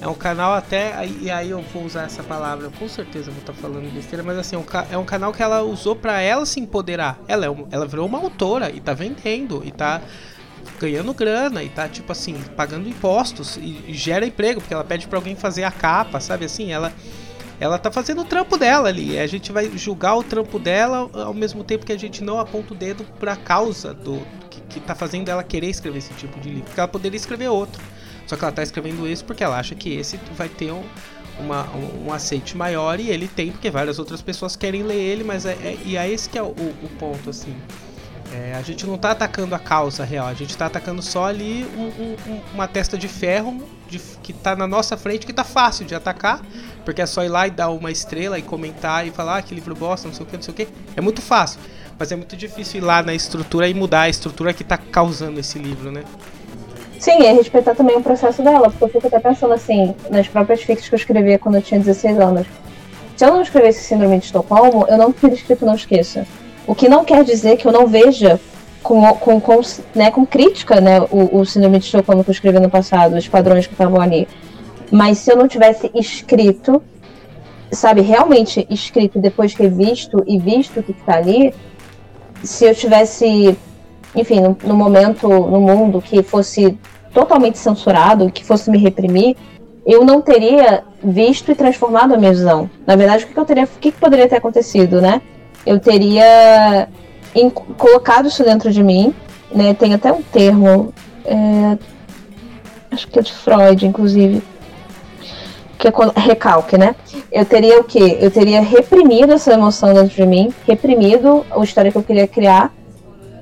é um canal até. E aí eu vou usar essa palavra, com certeza vou estar tá falando besteira, mas assim, é um canal que ela usou para ela se empoderar. Ela, é ela virou uma autora e tá vendendo e tá ganhando grana e tá tipo assim, pagando impostos e, e gera emprego, porque ela pede para alguém fazer a capa, sabe assim? Ela ela tá fazendo o trampo dela ali. A gente vai julgar o trampo dela ao mesmo tempo que a gente não aponta o dedo pra causa do que, que tá fazendo ela querer escrever esse tipo de livro. Porque ela poderia escrever outro. Só que ela tá escrevendo esse porque ela acha que esse vai ter um, uma, um, um aceite maior e ele tem porque várias outras pessoas querem ler ele, mas é, é e é esse que é o, o ponto, assim. É, a gente não tá atacando a causa real, a gente tá atacando só ali um, um, uma testa de ferro de, que tá na nossa frente, que tá fácil de atacar, porque é só ir lá e dar uma estrela e comentar e falar ah, que livro bosta, não sei o que, não sei o que. É muito fácil, mas é muito difícil ir lá na estrutura e mudar a estrutura que tá causando esse livro, né? Sim, é respeitar também o processo dela, porque eu fico até pensando assim, nas próprias fics que eu escrevia quando eu tinha 16 anos. Se eu não escrevesse Síndrome de Estocolmo, eu não teria escrito Não Esqueça. O que não quer dizer que eu não veja com, com, com, né, com crítica né, o, o Síndrome de Estocolmo que eu escrevi no passado, os padrões que estavam ali. Mas se eu não tivesse escrito, sabe, realmente escrito depois que visto e visto o que está ali, se eu tivesse enfim, no, no, momento, no mundo que fosse totalmente censurado, que fosse me reprimir, eu não teria visto e transformado a minha visão. Na verdade, o que, eu teria, o que, poderia ter acontecido, né? Eu teria colocado isso dentro de mim, né? Tem até um termo, é, acho que é de Freud, inclusive, que é recalque, né? Eu teria o quê? Eu teria reprimido essa emoção dentro de mim, reprimido a história que eu queria criar,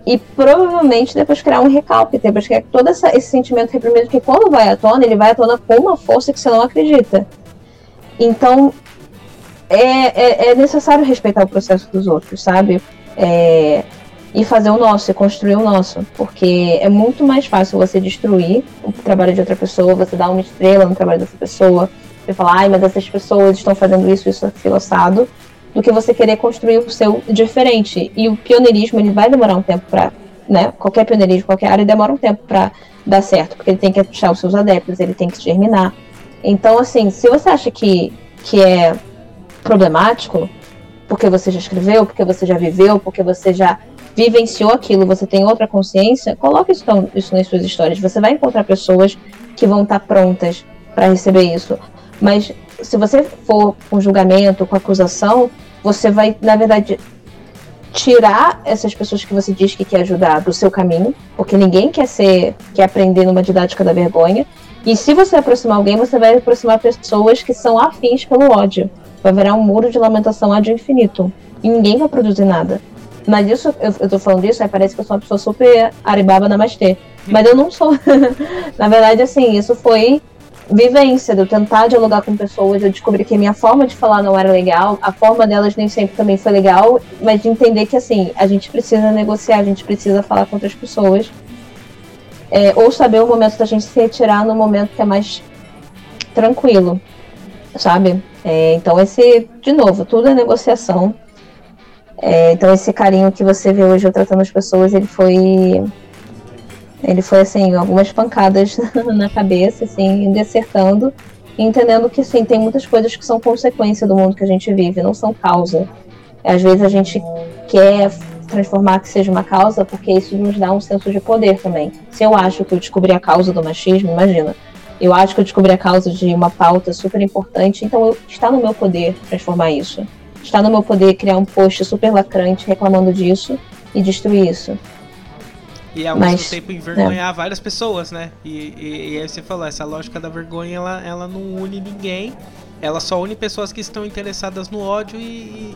e provavelmente depois criar um recalque, depois criar todo essa, esse sentimento reprimido que quando vai à tona, ele vai à tona com uma força que você não acredita. Então, é, é, é necessário respeitar o processo dos outros, sabe? É, e fazer o nosso, e construir o nosso. Porque é muito mais fácil você destruir o trabalho de outra pessoa, você dar uma estrela no trabalho dessa pessoa, você falar, ai, mas essas pessoas estão fazendo isso, isso, aquilo assado do que você querer construir o seu diferente. E o pioneirismo ele vai demorar um tempo para, né? Qualquer pioneirismo, qualquer área demora um tempo para dar certo, porque ele tem que achar os seus adeptos, ele tem que germinar. Então, assim, se você acha que, que é problemático, porque você já escreveu, porque você já viveu, porque você já vivenciou aquilo, você tem outra consciência, coloque isso, isso nas suas histórias. Você vai encontrar pessoas que vão estar prontas para receber isso. Mas se você for com julgamento, com acusação, você vai, na verdade, tirar essas pessoas que você diz que quer ajudar do seu caminho, porque ninguém quer ser, quer aprender numa didática da vergonha. E se você aproximar alguém, você vai aproximar pessoas que são afins pelo ódio. Vai virar um muro de lamentação ad infinito. E ninguém vai produzir nada. Mas isso, eu, eu tô falando isso, aí parece que eu sou uma pessoa super aribaba namastê. Mas eu não sou. na verdade, assim, isso foi vivência, de eu tentar dialogar com pessoas, eu descobri que a minha forma de falar não era legal, a forma delas nem sempre também foi legal, mas de entender que assim, a gente precisa negociar, a gente precisa falar com outras pessoas. É, ou saber o momento da gente se retirar no momento que é mais tranquilo, sabe? É, então esse, de novo, tudo é negociação. É, então esse carinho que você vê hoje eu tratando as pessoas, ele foi ele foi assim, algumas pancadas na cabeça, assim, desertando, entendendo que sim, tem muitas coisas que são consequência do mundo que a gente vive, não são causa. Às vezes a gente quer transformar que seja uma causa porque isso nos dá um senso de poder também. Se eu acho que eu descobri a causa do machismo, imagina, eu acho que eu descobri a causa de uma pauta super importante, então eu, está no meu poder transformar isso. Está no meu poder criar um post super lacrante reclamando disso e destruir isso. E ao Mas, mesmo tempo envergonhar é. várias pessoas, né? E, e, e, aí você falou, essa lógica da vergonha, ela, ela não une ninguém. Ela só une pessoas que estão interessadas no ódio e,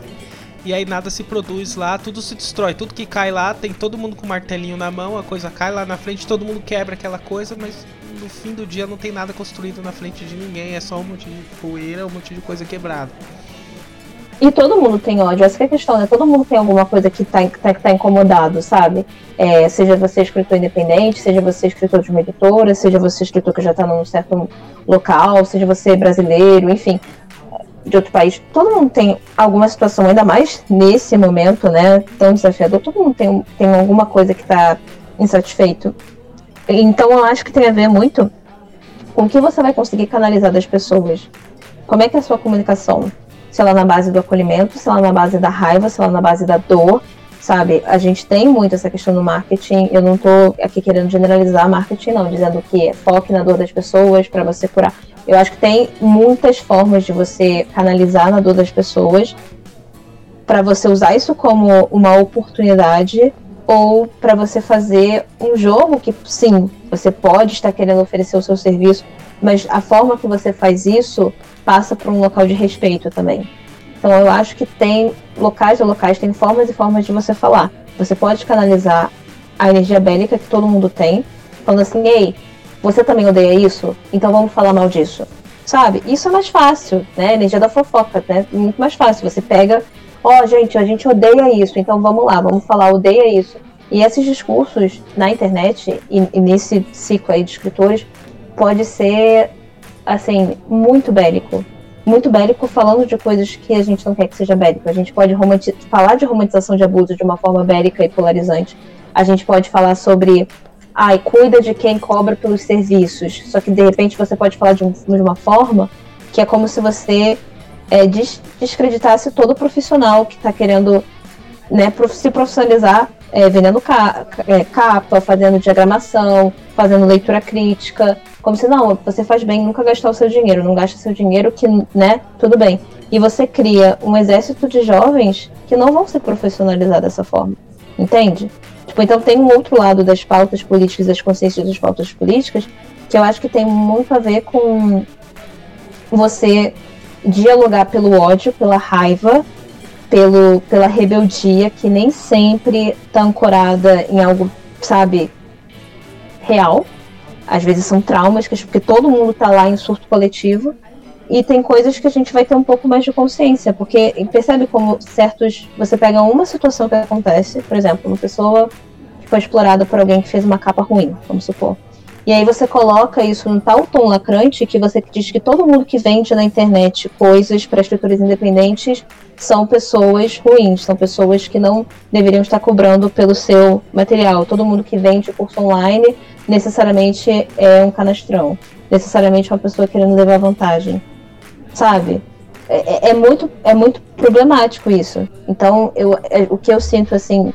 e aí nada se produz lá, tudo se destrói. Tudo que cai lá, tem todo mundo com o martelinho na mão, a coisa cai lá na frente, todo mundo quebra aquela coisa, mas no fim do dia não tem nada construído na frente de ninguém, é só um monte de poeira, um monte de coisa quebrada. E todo mundo tem ódio, essa é a questão, né? Todo mundo tem alguma coisa que tá, tá, tá incomodado, sabe? É, seja você escritor independente, seja você escritor de uma editora, seja você escritor que já tá num certo local, seja você brasileiro, enfim, de outro país. Todo mundo tem alguma situação, ainda mais nesse momento, né? Tão desafiador, todo mundo tem, tem alguma coisa que tá insatisfeito. Então eu acho que tem a ver muito com o que você vai conseguir canalizar das pessoas. Como é que é a sua comunicação? Se ela é na base do acolhimento, se ela é na base da raiva, se ela é na base da dor, sabe? A gente tem muito essa questão do marketing. Eu não tô aqui querendo generalizar marketing, não, dizendo que foque na dor das pessoas para você curar. Eu acho que tem muitas formas de você canalizar na dor das pessoas para você usar isso como uma oportunidade ou para você fazer um jogo que sim, você pode estar querendo oferecer o seu serviço, mas a forma que você faz isso passa por um local de respeito também. Então eu acho que tem locais ou locais, tem formas e formas de você falar. Você pode canalizar a energia bélica que todo mundo tem, falando assim, ei, você também odeia isso? Então vamos falar mal disso. Sabe? Isso é mais fácil, né? Energia da fofoca, né? Muito mais fácil. Você pega ó, oh, gente, a gente odeia isso, então vamos lá, vamos falar, odeia isso. E esses discursos na internet e, e nesse ciclo aí de escritores pode ser, assim, muito bélico. Muito bélico falando de coisas que a gente não quer que seja bélico. A gente pode falar de romantização de abuso de uma forma bélica e polarizante. A gente pode falar sobre ai, cuida de quem cobra pelos serviços. Só que de repente você pode falar de, um, de uma forma que é como se você é, des descreditasse todo profissional que está querendo né, se profissionalizar é, vendendo ca é, capa, fazendo diagramação, fazendo leitura crítica, como se não, você faz bem nunca gastar o seu dinheiro, não gasta seu dinheiro que, né, tudo bem. E você cria um exército de jovens que não vão se profissionalizar dessa forma, entende? Tipo, então tem um outro lado das pautas políticas, das consciências das pautas políticas, que eu acho que tem muito a ver com você dialogar pelo ódio, pela raiva, pelo, pela rebeldia, que nem sempre está ancorada em algo, sabe, real. Às vezes são traumas, porque todo mundo está lá em surto coletivo. E tem coisas que a gente vai ter um pouco mais de consciência, porque percebe como certos. Você pega uma situação que acontece, por exemplo, uma pessoa foi explorada por alguém que fez uma capa ruim, vamos supor. E aí você coloca isso num tal tom lacrante que você diz que todo mundo que vende na internet coisas para escritores independentes são pessoas ruins, são pessoas que não deveriam estar cobrando pelo seu material. Todo mundo que vende curso online necessariamente é um canastrão, necessariamente é uma pessoa querendo levar vantagem, sabe? É, é, é muito, é muito problemático isso. Então, eu, é, o que eu sinto assim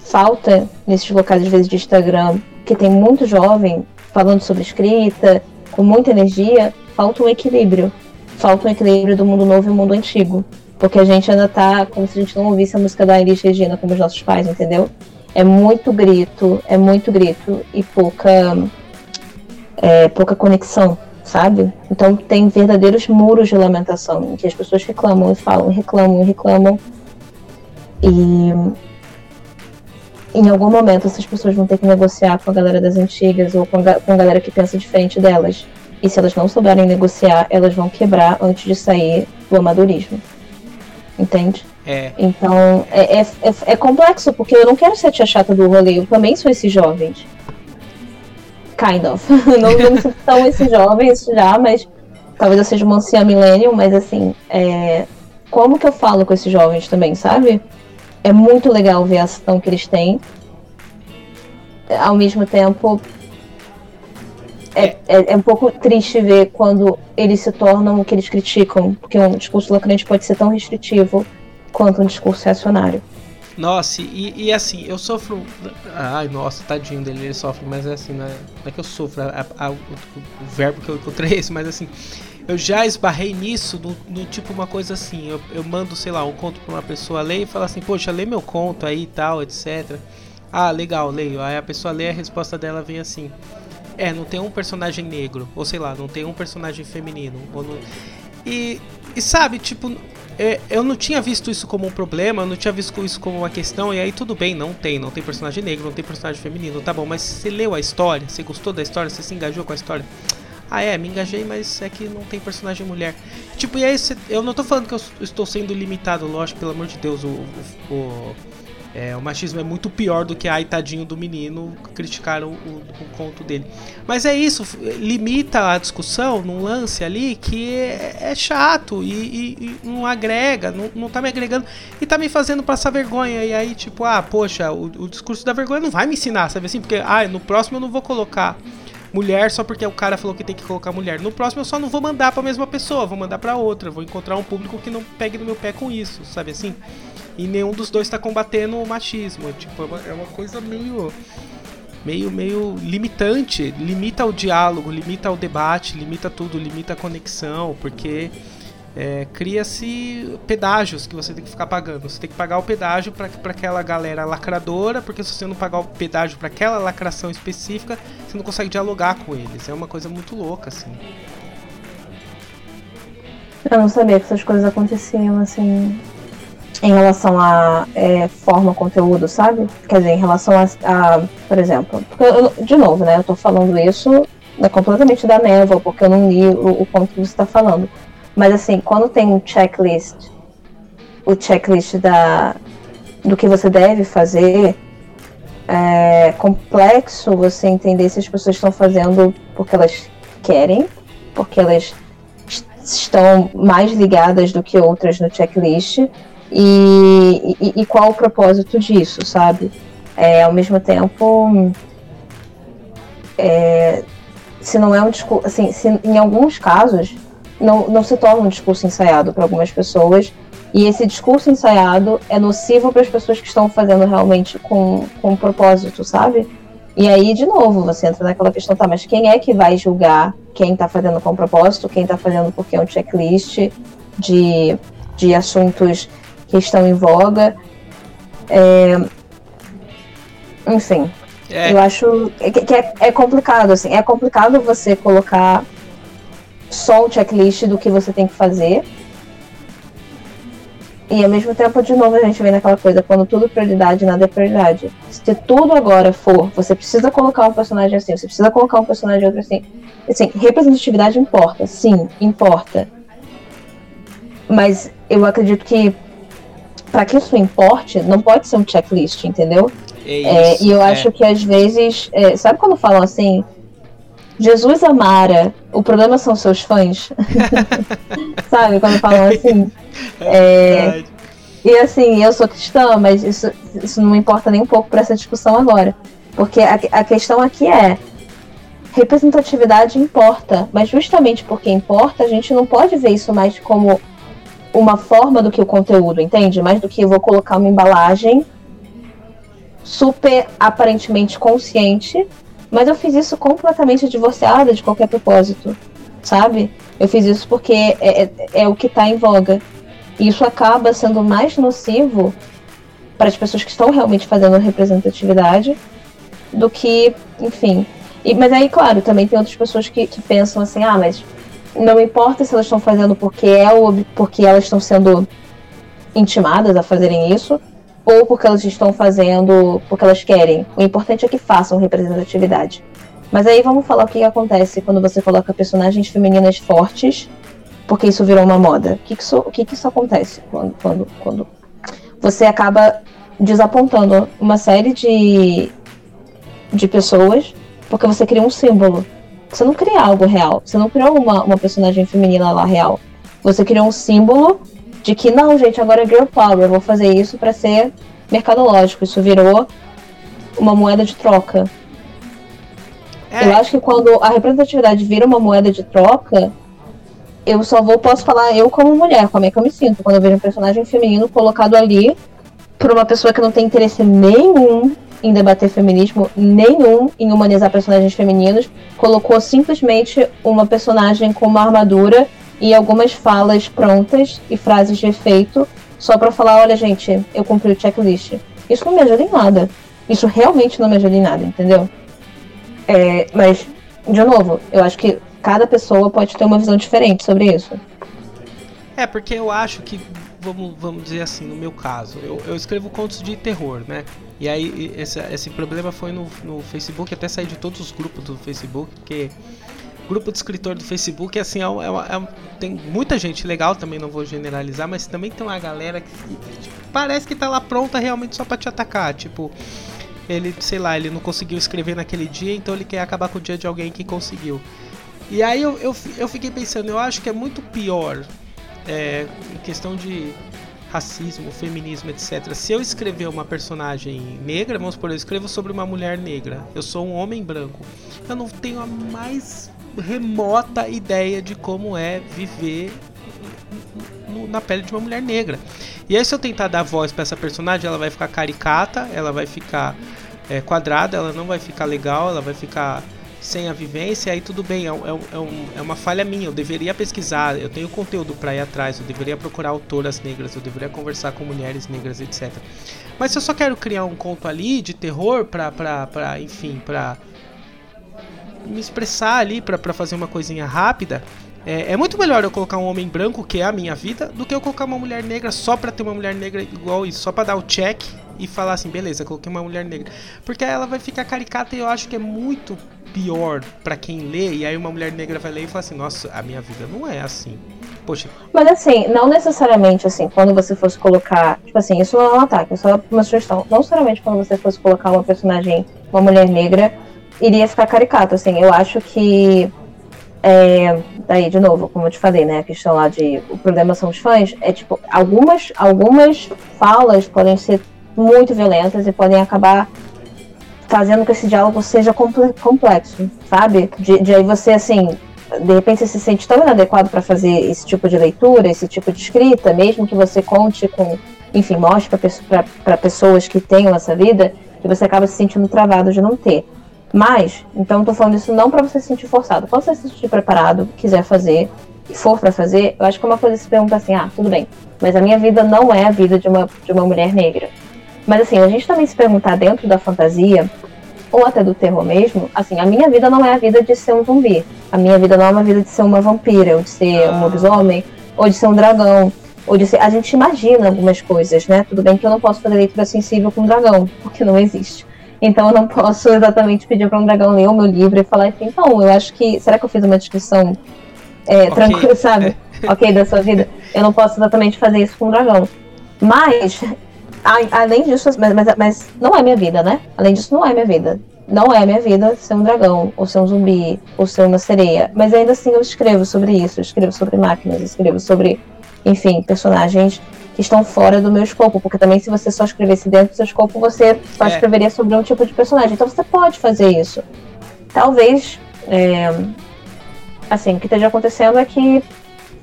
falta nesses locais às vezes de Instagram que tem muito jovem falando sobre escrita, com muita energia, falta um equilíbrio. Falta um equilíbrio do mundo novo e do mundo antigo. Porque a gente ainda tá como se a gente não ouvisse a música da Elis Regina como os nossos pais, entendeu? É muito grito, é muito grito e pouca, é, pouca conexão, sabe? Então tem verdadeiros muros de lamentação, em que as pessoas reclamam e falam, reclamam e reclamam. E em algum momento essas pessoas vão ter que negociar com a galera das antigas ou com a, com a galera que pensa diferente delas. E se elas não souberem negociar, elas vão quebrar antes de sair do amadorismo. Entende? É. Então, é, é, é, é, complexo, porque eu não quero ser a tia chata do rolê, eu também sou esses jovens. Kind of. não, não sou tão esses jovens já, mas talvez eu seja uma anciã millennial, mas assim, é, como que eu falo com esses jovens também, sabe? É muito legal ver a ação que eles têm. Ao mesmo tempo, é, é, é, um pouco triste ver quando eles se tornam o que eles criticam, porque um discurso lacrante pode ser tão restritivo quanto um discurso reacionário. Nossa, e, e assim, eu sofro. Ai, nossa, tadinho dele, ele sofre, mas é assim, não é, não é que eu sofro, o, o, verbo que eu encontrei é esse, mas assim, eu já esbarrei nisso no, no tipo uma coisa assim. Eu, eu, mando, sei lá, um conto pra uma pessoa ler e fala assim, poxa, lê meu conto aí e tal, etc. Ah, legal, leio. Aí a pessoa lê a resposta dela vem assim. É, não tem um personagem negro. Ou sei lá, não tem um personagem feminino. Não... E, e sabe, tipo, é, eu não tinha visto isso como um problema, eu não tinha visto isso como uma questão, e aí tudo bem, não tem, não tem personagem negro, não tem personagem feminino, tá bom, mas você leu a história, você gostou da história, você se engajou com a história. Ah, é, me engajei, mas é que não tem personagem mulher. Tipo, e aí eu não tô falando que eu estou sendo limitado, lógico, pelo amor de Deus, o, o, o é, o machismo é muito pior do que ai tadinho do menino criticar o, o, o, conto dele. Mas é isso, limita a discussão num lance ali que é, é chato e, e, e, não agrega, não, não tá me agregando e tá me fazendo passar vergonha. E aí, tipo, ah, poxa, o, o discurso da vergonha não vai me ensinar, sabe assim? Porque, ah, no próximo eu não vou colocar mulher só porque o cara falou que tem que colocar mulher. No próximo eu só não vou mandar para a mesma pessoa, vou mandar para outra, vou encontrar um público que não pegue no meu pé com isso, sabe assim? e nenhum dos dois está combatendo o machismo. Tipo, é uma, é uma coisa meio meio meio limitante, limita o diálogo, limita o debate, limita tudo, limita a conexão, porque é, cria-se pedágios que você tem que ficar pagando. Você tem que pagar o pedágio para aquela galera lacradora, porque se você não pagar o pedágio para aquela lacração específica, você não consegue dialogar com eles. É uma coisa muito louca, assim. Eu não sabia que essas coisas aconteciam assim em relação a é, forma, conteúdo, sabe? Quer dizer, em relação a, a por exemplo, eu, de novo, né? Eu tô falando isso né, completamente da névoa, porque eu não li o, o ponto que você está falando. Mas assim, quando tem um checklist, o checklist da, do que você deve fazer, é complexo você entender se as pessoas estão fazendo porque elas querem, porque elas estão mais ligadas do que outras no checklist, e, e, e qual o propósito disso, sabe? É, ao mesmo tempo, é, se não é um assim, se em alguns casos não, não se torna um discurso ensaiado para algumas pessoas e esse discurso ensaiado é nocivo para as pessoas que estão fazendo realmente com, com um propósito, sabe? E aí, de novo, você entra naquela questão, tá, mas quem é que vai julgar quem está fazendo com propósito, quem está fazendo porque é um checklist de, de assuntos que estão em voga. É, enfim, é. eu acho que é, é, complicado, assim, é complicado você colocar só o checklist do que você tem que fazer. E ao mesmo tempo, de novo, a gente vem naquela coisa, quando tudo é prioridade, nada é prioridade. Se tudo agora for, você precisa colocar um personagem assim, você precisa colocar um personagem outro assim. Assim, representatividade importa, sim, importa. Mas eu acredito que para que isso importe, não pode ser um checklist, entendeu? É é, e eu é. acho que às vezes, é, sabe quando falam assim, Jesus amara, o problema são seus fãs? sabe, quando falam assim? É, é e assim, eu sou cristã, mas isso, isso não importa nem um pouco para essa discussão agora. Porque a, a questão aqui é, representatividade importa, mas justamente porque importa, a gente não pode ver isso mais como uma forma do que o conteúdo, entende? Mais do que eu vou colocar uma embalagem super aparentemente consciente, mas eu fiz isso completamente divorciada de qualquer propósito, sabe? Eu fiz isso porque é, é, é o que está em voga. E isso acaba sendo mais nocivo para as pessoas que estão realmente fazendo representatividade do que, enfim. E, mas aí, claro, também tem outras pessoas que, que pensam assim, ah, mas não importa se elas estão fazendo porque é ou porque elas estão sendo intimadas a fazerem isso, ou porque elas estão fazendo porque elas querem. O importante é que façam representatividade. Mas aí vamos falar o que, acontece quando você coloca personagens femininas fortes, porque isso virou uma moda. O que, que, isso, o que, que isso acontece quando, quando, quando você acaba desapontando uma série de, de pessoas porque você cria um símbolo. Você não cria algo real. Você não criou uma, uma personagem feminina lá real. Você criou um símbolo de que, não, gente, agora é girl power. Eu vou fazer isso para ser mercadológico. Isso virou uma moeda de troca. É. Eu acho que quando a representatividade vira uma moeda de troca, eu só vou posso falar eu como mulher, como é que eu me sinto quando eu vejo um personagem feminino colocado ali por uma pessoa que não tem interesse nenhum em debater feminismo nenhum, em humanizar personagens femininos. Colocou simplesmente uma personagem com uma armadura e algumas falas prontas e frases de efeito só para falar: olha, gente, eu cumpri o checklist. Isso não me ajuda em nada. Isso realmente não me ajuda em nada, entendeu? É, mas, de novo, eu acho que cada pessoa pode ter uma visão diferente sobre isso. É, porque eu acho que, vamos, vamos dizer assim, no meu caso, eu, eu escrevo contos de terror, né? E aí esse, esse problema foi no, no Facebook, até saí de todos os grupos do Facebook, porque grupo de escritor do Facebook, assim, é, é, é, tem muita gente legal, também não vou generalizar, mas também tem uma galera que tipo, parece que tá lá pronta realmente só para te atacar, tipo, ele, sei lá, ele não conseguiu escrever naquele dia, então ele quer acabar com o dia de alguém que conseguiu. E aí eu, eu, eu fiquei pensando, eu acho que é muito pior é, em questão de racismo, feminismo, etc. Se eu escrever uma personagem negra, vamos supor, eu escrevo sobre uma mulher negra, eu sou um homem branco, eu não tenho a mais remota ideia de como é viver na pele de uma mulher negra. E aí, se eu tentar dar voz para essa personagem, ela vai ficar caricata, ela vai ficar é, quadrada, ela não vai ficar legal, ela vai ficar sem a vivência, aí tudo bem, é, é, é, um, é, uma falha minha. Eu deveria pesquisar, eu tenho conteúdo para ir atrás, eu deveria procurar autoras negras, eu deveria conversar com mulheres negras, etc. Mas se eu só quero criar um conto ali de terror pra, pra, pra enfim, pra me expressar ali, pra fazer uma coisinha rápida, é, é, muito melhor eu colocar um homem branco, que é a minha vida, do que eu colocar uma mulher negra só pra ter uma mulher negra igual isso, só pra dar o check e falar assim, beleza, coloquei uma mulher negra. Porque ela vai ficar caricata e eu acho que é muito pior para quem lê, e aí uma mulher negra vai ler e fala assim, nossa, a minha vida não é assim. Poxa. Mas assim, não necessariamente assim, quando você fosse colocar. Tipo assim, isso não é um ataque, é só uma sugestão. Não necessariamente quando você fosse colocar uma personagem, uma mulher negra, iria ficar caricato, assim. Eu acho que. É, daí, de novo, como eu te falei, né? A questão lá de. O problema são os fãs. É tipo, algumas, algumas falas podem ser muito violentas e podem acabar fazendo que esse diálogo seja complexo, sabe? De, de aí você, assim, de repente você se sente tão inadequado para fazer esse tipo de leitura, esse tipo de escrita, mesmo que você conte com, enfim, mostre para pessoas que tenham essa vida, que você acaba se sentindo travado de não ter. Mas, então eu tô falando isso não para você se sentir forçado. Quando você se sentir preparado, quiser fazer, e for para fazer, eu acho que é uma coisa se pergunta assim, ah, tudo bem, mas a minha vida não é a vida de uma, de uma mulher negra. Mas assim, a gente também se perguntar dentro da fantasia, ou até do terror mesmo, assim, a minha vida não é a vida de ser um zumbi. A minha vida não é uma vida de ser uma vampira, ou de ser um lobisomem, ou de ser um dragão. Ou de ser... A gente imagina algumas coisas, né? Tudo bem que eu não posso fazer leitura sensível com um dragão, porque não existe. Então eu não posso exatamente pedir para um dragão ler o meu livro e falar assim, então, eu acho que. Será que eu fiz uma descrição é, okay. tranquila, sabe? ok, da sua vida? Eu não posso exatamente fazer isso com um dragão. Mas além disso, mas, mas, mas, não é minha vida, né? Além disso, não é minha vida. Não é minha vida ser um dragão, ou ser um zumbi, ou ser uma sereia. Mas ainda assim eu escrevo sobre isso, eu escrevo sobre máquinas, eu escrevo sobre, enfim, personagens que estão fora do meu escopo. Porque também se você só escrevesse dentro do seu escopo, você só é. escreveria sobre um tipo de personagem. Então você pode fazer isso. Talvez, é, assim, o que esteja acontecendo é que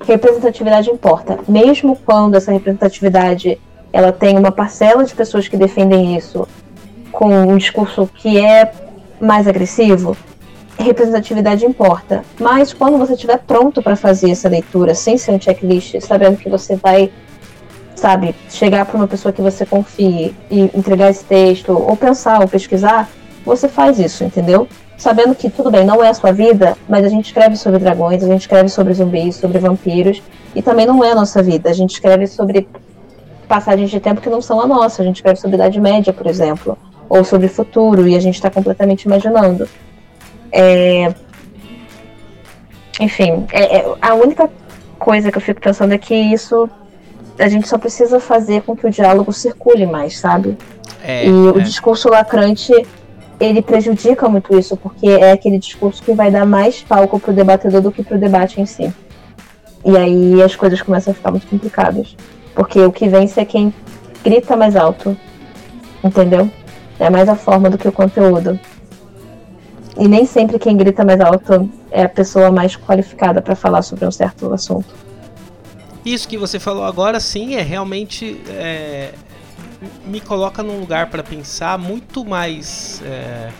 representatividade importa. Mesmo quando essa representatividade ela tem uma parcela de pessoas que defendem isso com um discurso que é mais agressivo, representatividade importa. Mas quando você estiver pronto para fazer essa leitura, sem ser um checklist, sabendo que você vai, sabe, chegar para uma pessoa que você confie e entregar esse texto, ou pensar, ou pesquisar, você faz isso, entendeu? Sabendo que tudo bem, não é a sua vida, mas a gente escreve sobre dragões, a gente escreve sobre zumbis, sobre vampiros, e também não é a nossa vida. A gente escreve sobre passagens de tempo que não são a nossa. A gente escreve sobre Idade Média, por exemplo, ou sobre futuro, e a gente está completamente imaginando. É... Enfim, é, é, a única coisa que eu fico pensando é que isso a gente só precisa fazer com que o diálogo circule mais, sabe? É, e o é. discurso lacrante ele prejudica muito isso, porque é aquele discurso que vai dar mais palco pro debatedor do que pro debate em si. E aí as coisas começam a ficar muito complicadas. Porque o que vence é quem grita mais alto. Entendeu? É mais a forma do que o conteúdo. E nem sempre quem grita mais alto é a pessoa mais qualificada para falar sobre um certo assunto. Isso que você falou agora, sim, é realmente. É, me coloca num lugar para pensar muito mais é,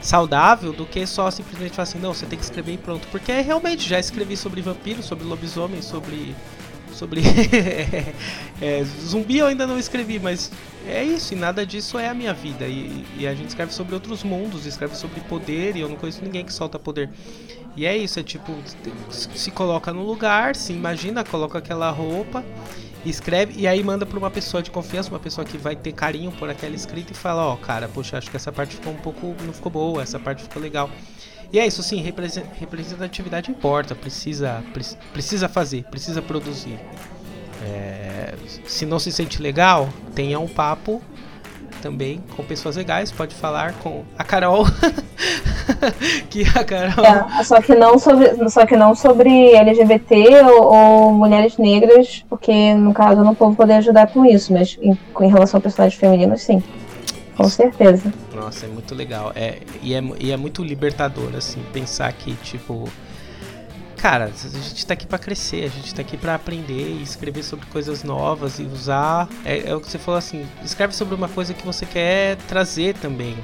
saudável do que só simplesmente falar assim, não, você tem que escrever e pronto. Porque realmente já escrevi sobre vampiro, sobre lobisomem, sobre. sobre. é, zumbi eu ainda não escrevi, mas é isso, e nada disso é a minha vida. E, e, a gente escreve sobre outros mundos, escreve sobre poder, e eu não conheço ninguém que solta poder. E é isso, é tipo, se coloca no lugar, se imagina, coloca aquela roupa escreve e aí manda para uma pessoa de confiança, uma pessoa que vai ter carinho por aquela escrita e fala, ó, oh, cara, poxa, acho que essa parte ficou um pouco, não ficou boa, essa parte ficou legal. E é isso, sim, representatividade importa, precisa, precisa fazer, precisa produzir. É, se não se sente legal, tenha um papo também com pessoas legais, pode falar com a Carol. que a Carol. É, só que não sobre, só que não sobre LGBT ou, ou, mulheres negras, porque no caso eu não vou poder ajudar com isso, mas em, em relação a personagens femininos, sim. Com certeza. Nossa, é muito legal. É, e, é, e é muito libertador, assim, pensar que, tipo, cara, a gente tá aqui para crescer, a gente tá aqui para aprender e escrever sobre coisas novas e usar. É, é, o que você falou assim, escreve sobre uma coisa que você quer trazer também.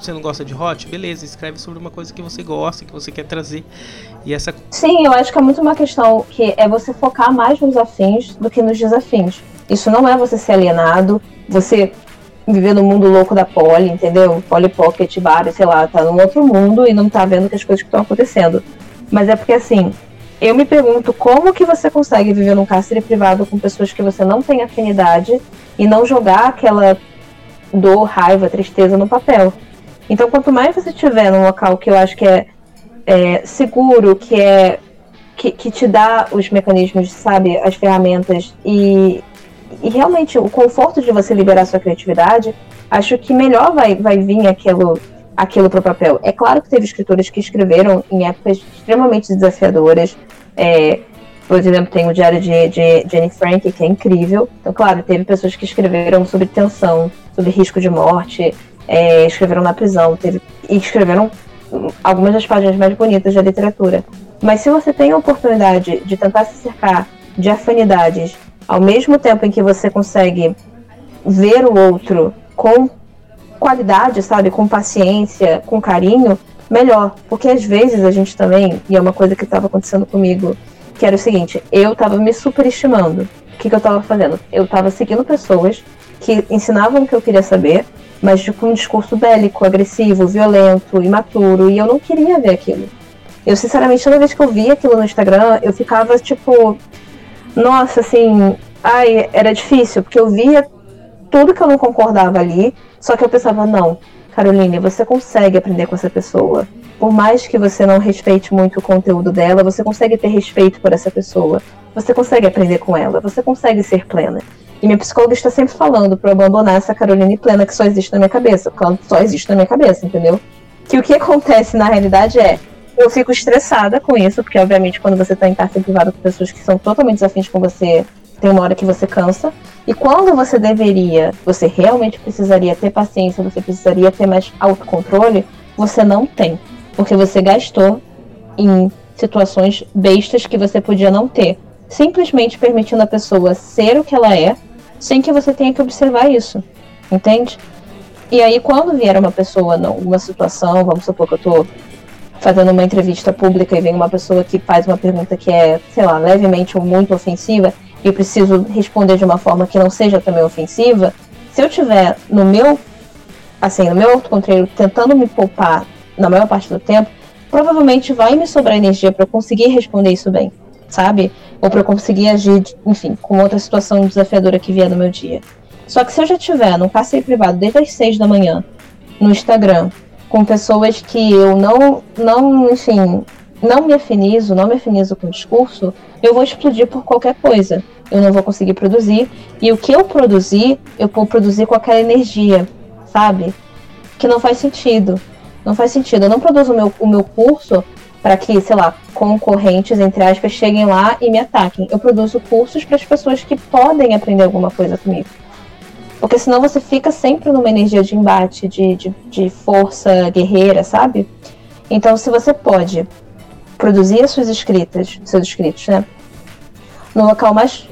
Você não gosta de hot? Beleza, escreve sobre uma coisa que você gosta, que você quer trazer. E essa. Sim, eu acho que é muito uma questão que é você focar mais nos afins do que nos desafios. Isso não é você ser alienado, você viver no mundo louco da Poli, entendeu? Poli Pocket, Bar, sei lá, tá num outro mundo e não tá vendo que as coisas que estão acontecendo. Mas é porque assim, eu me pergunto como que você consegue viver num cárcere privado com pessoas que você não tem afinidade e não jogar aquela dor, raiva, tristeza no papel. Então, quanto mais você tiver num local que eu acho que é, é seguro, que é que, que, te dá os mecanismos, sabe, as ferramentas e, e realmente o conforto de você liberar sua criatividade, acho que melhor vai, vai vir aquilo aquilo para o papel. É claro que teve escritores que escreveram em épocas extremamente desafiadoras. É, por exemplo, tem o Diário de, de Jenny Frank, que é incrível. Então, claro, teve pessoas que escreveram sobre tensão, sobre risco de morte, é, escreveram na prisão, teve, e escreveram algumas das páginas mais bonitas da literatura. Mas se você tem a oportunidade de tentar se cercar de afinidades, ao mesmo tempo em que você consegue ver o outro com qualidade, sabe, com paciência, com carinho, melhor. Porque às vezes a gente também, e é uma coisa que estava acontecendo comigo, que era o seguinte, eu estava me superestimando. O que, que eu estava fazendo? Eu estava seguindo pessoas que ensinavam o que eu queria saber, mas com um discurso bélico, agressivo, violento, imaturo, e eu não queria ver aquilo. Eu, sinceramente, toda vez que eu via aquilo no Instagram, eu ficava tipo, nossa, assim, ai, era difícil, porque eu via tudo que eu não concordava ali, só que eu pensava, não, Caroline, você consegue aprender com essa pessoa. Por mais que você não respeite muito o conteúdo dela, você consegue ter respeito por essa pessoa. Você consegue aprender com ela, você consegue ser plena. E minha psicóloga está sempre falando para eu abandonar essa Caroline plena que só existe na minha cabeça, porque ela só existe na minha cabeça, entendeu? Que o que acontece na realidade é, eu fico estressada com isso, porque obviamente quando você está em cárcere privado com pessoas que são totalmente desafins com você, tem uma hora que você cansa. E quando você deveria, você realmente precisaria ter paciência, você precisaria ter mais autocontrole, você não tem. Porque você gastou em situações bestas que você podia não ter. Simplesmente permitindo a pessoa ser o que ela é, sem que você tenha que observar isso. Entende? E aí, quando vier uma pessoa numa situação, vamos supor que eu tô fazendo uma entrevista pública e vem uma pessoa que faz uma pergunta que é, sei lá, levemente ou muito ofensiva, e preciso responder de uma forma que não seja também ofensiva, se eu tiver no meu, assim, no meu autocontrole tentando me poupar na maior parte do tempo, provavelmente vai me sobrar energia para eu conseguir responder isso bem, sabe? Ou para eu conseguir agir, enfim, com outra situação desafiadora que vier no meu dia. Só que se eu já tiver no passeio privado desde as seis da manhã, no Instagram, com pessoas que eu não, não, enfim, não me afinizo, não me afinizo com o discurso, eu vou explodir por qualquer coisa. Eu não vou conseguir produzir. E o que eu produzir, eu vou produzir com aquela energia, sabe? Que não faz sentido. Não faz sentido. Eu não produzo o meu, o meu curso para que, sei lá, concorrentes, entre aspas, cheguem lá e me ataquem. Eu produzo cursos para as pessoas que podem aprender alguma coisa comigo. Porque senão você fica sempre numa energia de embate, de, de, de força guerreira, sabe? Então, se você pode produzir as suas escritas, seus escritos, né? No local mais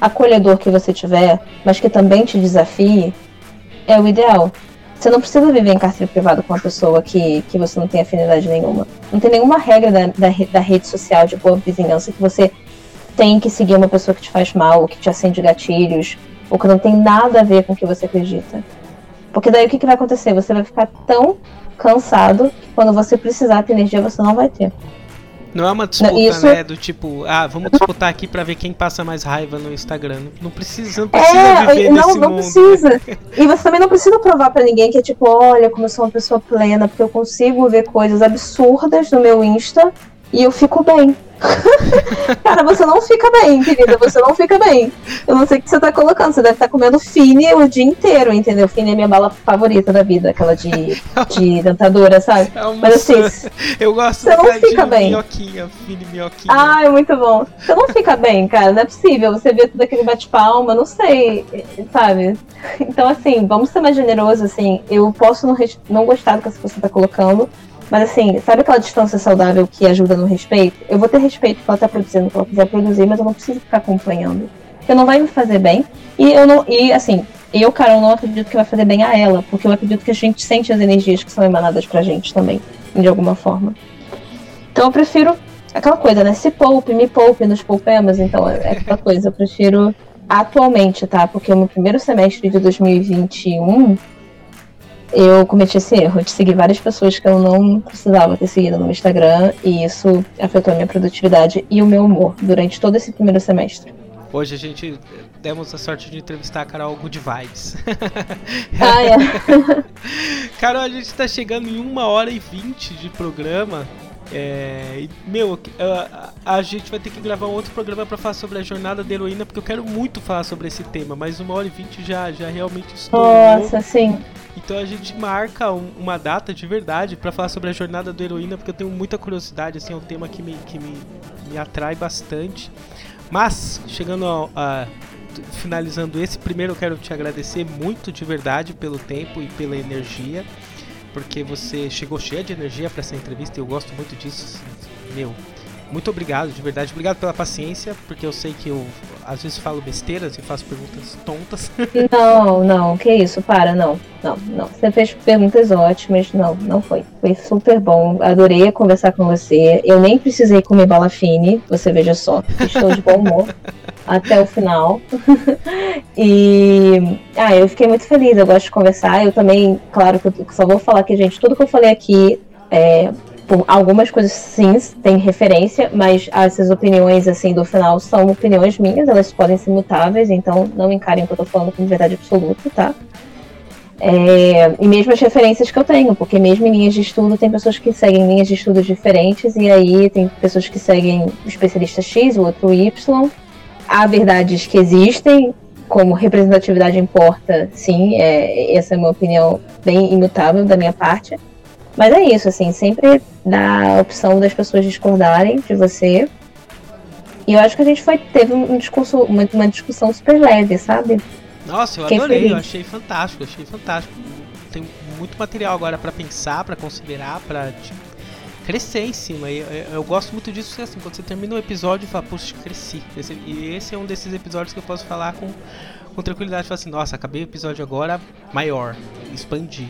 acolhedor que você tiver, mas que também te desafie, é o ideal. Você não precisa viver em cárcere privado com uma pessoa que, que você não tem afinidade nenhuma. Não tem nenhuma regra da, da, da rede social de boa vizinhança que você tem que seguir uma pessoa que te faz mal, ou que te acende gatilhos, ou que não tem nada a ver com o que você acredita. Porque daí o que, que vai acontecer? Você vai ficar tão cansado que quando você precisar ter energia, você não vai ter. Não é uma disputa, Isso... né? Do tipo, ah, vamos disputar aqui para ver quem passa mais raiva no Instagram. Não precisa, não precisa é, viver não, não mundo. precisa. E você também não precisa provar para ninguém que é tipo, olha, como eu sou uma pessoa plena, porque eu consigo ver coisas absurdas no meu Insta e eu fico bem. Cara, você não fica bem, querida. Você não fica bem. Eu não sei o que você tá colocando. Você deve estar tá comendo fine o dia inteiro, entendeu? Fine é minha bala favorita da vida, aquela de, de dentadura, sabe? É uma Mas assim, eu gosto você não fica bem. minhoquinha, fine minhoquinha. Ah, é muito bom. Você não fica bem, cara. Não é possível. Você vê tudo aquele bate-palma, não sei, sabe? Então, assim, vamos ser mais generosos, assim. Eu posso não, não gostar do que você tá colocando, mas assim, sabe aquela distância saudável que ajuda no respeito? Eu vou ter respeito que ela tá produzindo, que ela quiser produzir, mas eu não preciso ficar acompanhando. Porque não vai me fazer bem. E eu não. E assim, eu, Carol, não acredito que vai fazer bem a ela, porque eu acredito que a gente sente as energias que são emanadas pra gente também, de alguma forma. Então eu prefiro aquela coisa, né? Se poupe, me poupe nos poupemos, então é aquela coisa, eu prefiro atualmente, tá? Porque o meu primeiro semestre de 2021 eu cometi esse erro de seguir várias pessoas que eu não precisava ter seguido no Instagram e isso afetou a minha produtividade e o meu humor durante todo esse primeiro semestre. Hoje a gente demos a sorte de entrevistar a Carol Good Vibes. Ah, é. Carol, a gente está chegando em uma hora e vinte de programa. É, meu, a, a, gente vai ter que gravar um outro programa para falar sobre a jornada da heroína, porque eu quero muito falar sobre esse tema, mas uma hora e vinte já, já realmente estou. Nossa, sim. Então a gente marca um, uma data de verdade para falar sobre a jornada do heroína, porque eu tenho muita curiosidade, assim, é um tema que me, que me, me atrai bastante. Mas, chegando a, a, finalizando esse, primeiro eu quero te agradecer muito de verdade pelo tempo e pela energia, porque você chegou cheia de energia para essa entrevista e eu gosto muito disso, assim, meu muito obrigado, de verdade. Obrigado pela paciência, porque eu sei que eu às vezes falo besteiras e faço perguntas tontas. Não, não, que isso, para, não, não, não. Você fez perguntas ótimas, não, não foi. Foi super bom, adorei conversar com você. Eu nem precisei comer bala fine, você veja só, estou de bom humor até o final. e ah, eu fiquei muito feliz, eu gosto de conversar. Eu também, claro que eu só vou falar que, gente, tudo que eu falei aqui é Tipo, algumas coisas sim têm referência, mas essas opiniões assim do final são opiniões minhas, elas podem ser mutáveis, então não encarem o que eu tô falando como verdade absoluta, tá? É, e mesmo as referências que eu tenho, porque mesmo em linhas de estudo tem pessoas que seguem linhas de estudo diferentes, e aí tem pessoas que seguem o especialista X, o outro Y. Há verdades que existem, como representatividade importa, sim, é, essa é uma opinião bem imutável da minha parte. Mas é isso, assim, sempre dá a opção das pessoas discordarem de você. E eu acho que a gente foi, teve um discurso, uma, uma discussão super leve, sabe? Nossa, eu Fiquei adorei, feliz. eu achei fantástico, achei fantástico. Tem muito material agora para pensar, para considerar, para tipo, crescer em cima. E eu, eu, gosto muito disso, assim, quando você termina um episódio e fala, puxa, cresci. Esse, e esse é um desses episódios que eu posso falar com, com tranquilidade. Falar assim, nossa, acabei o episódio agora maior, expandir.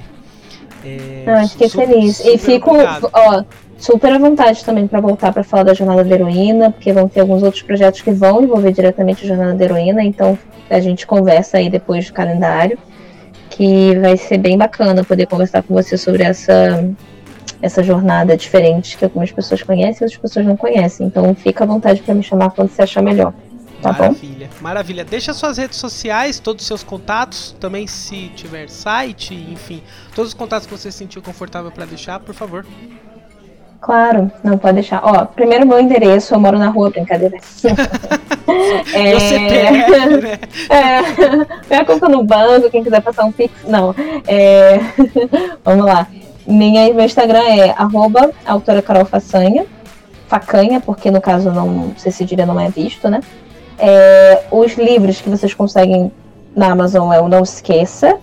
É, ah, fiquei feliz. e fico ó, super à vontade também para voltar para falar da Jornada da Heroína, porque vão ter alguns outros projetos que vão envolver diretamente a Jornada da Heroína, então a gente conversa aí depois do calendário, que vai ser bem bacana poder conversar com você sobre essa essa jornada diferente que algumas pessoas conhecem e outras pessoas não conhecem. Então fica à vontade para me chamar quando você achar melhor. Tá maravilha, bom? maravilha. Deixa suas redes sociais, todos os seus contatos, também se tiver site, enfim, todos os contatos que você se sentiu confortável para deixar, por favor. Claro, não pode deixar. Ó, primeiro meu endereço, eu moro na rua, brincadeira. é, CPF, né? é, minha conta no banco, quem quiser passar um pix, não. É, vamos lá. Minha, meu Instagram é arroba autora Carol Façanha. Facanha, porque no caso não, se esse não é visto, né? É, os livros que vocês conseguem na Amazon é o Não Esqueça,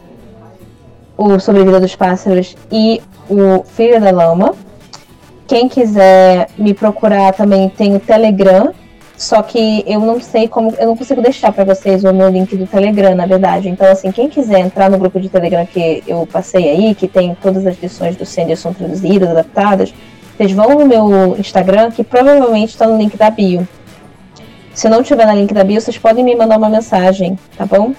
o Sobrevida dos Pássaros e o Filho da Lama. Quem quiser me procurar também tem o Telegram, Só que eu não sei como, eu não consigo deixar para vocês o meu link do Telegram, na verdade. Então, assim, quem quiser entrar no grupo de Telegram que eu passei aí, que tem todas as lições do Sanderson traduzidas, adaptadas, vocês vão no meu Instagram, que provavelmente está no link da bio. Se não tiver no link da bio, vocês podem me mandar uma mensagem, tá bom?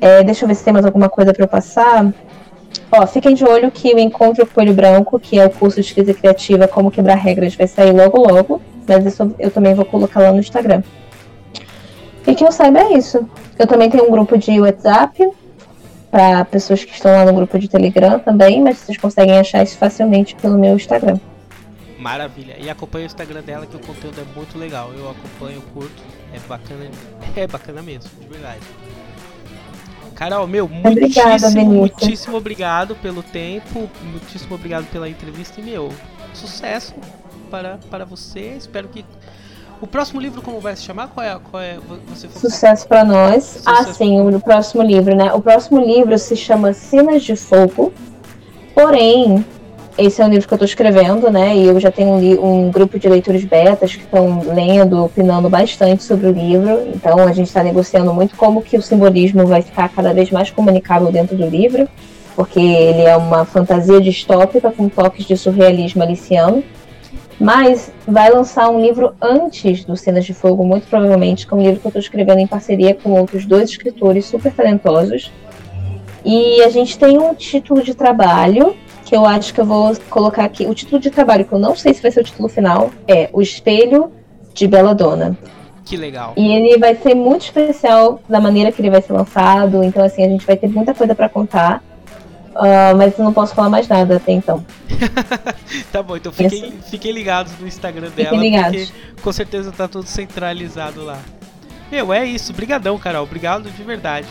É, deixa eu ver se tem mais alguma coisa para eu passar. Ó, fiquem de olho que o Encontro Coelho Branco, que é o curso de escrita criativa Como Quebrar Regras, vai sair logo logo. Mas isso eu também vou colocar lá no Instagram. E que eu saiba é isso. Eu também tenho um grupo de WhatsApp para pessoas que estão lá no grupo de Telegram também, mas vocês conseguem achar isso facilmente pelo meu Instagram. Maravilha. E acompanha o Instagram dela que o conteúdo é muito legal. Eu acompanho, curto. É bacana, é bacana mesmo, de verdade. Carol, meu, muitíssimo, Obrigada, muitíssimo obrigado pelo tempo, muitíssimo obrigado pela entrevista e, meu, sucesso para, para você. Espero que. O próximo livro, como vai se chamar? Qual é? Qual é você Sucesso para nós. Sucesso. Ah, sim, o próximo livro, né? O próximo livro se chama Cenas de Fogo. Porém, esse é um livro que eu estou escrevendo, né? E eu já tenho um, um grupo de leitores betas que estão lendo, opinando bastante sobre o livro. Então a gente está negociando muito como que o simbolismo vai ficar cada vez mais comunicável dentro do livro, porque ele é uma fantasia distópica com toques de surrealismo aliciano. Mas vai lançar um livro antes do Cenas de Fogo, muito provavelmente, que é um livro que eu estou escrevendo em parceria com outros dois escritores super talentosos. E a gente tem um título de trabalho que eu acho que eu vou colocar aqui. O título de trabalho, que eu não sei se vai ser o título final, é O Espelho de Bela Dona. Que legal. E ele vai ser muito especial da maneira que ele vai ser lançado. Então, assim, a gente vai ter muita coisa para contar. Uh, mas eu não posso falar mais nada até então. tá bom, então fiquem, fiquem ligados no Instagram dela, fiquem ligados. porque com certeza tá tudo centralizado lá. Meu, é isso. Obrigadão, Carol. Obrigado de verdade.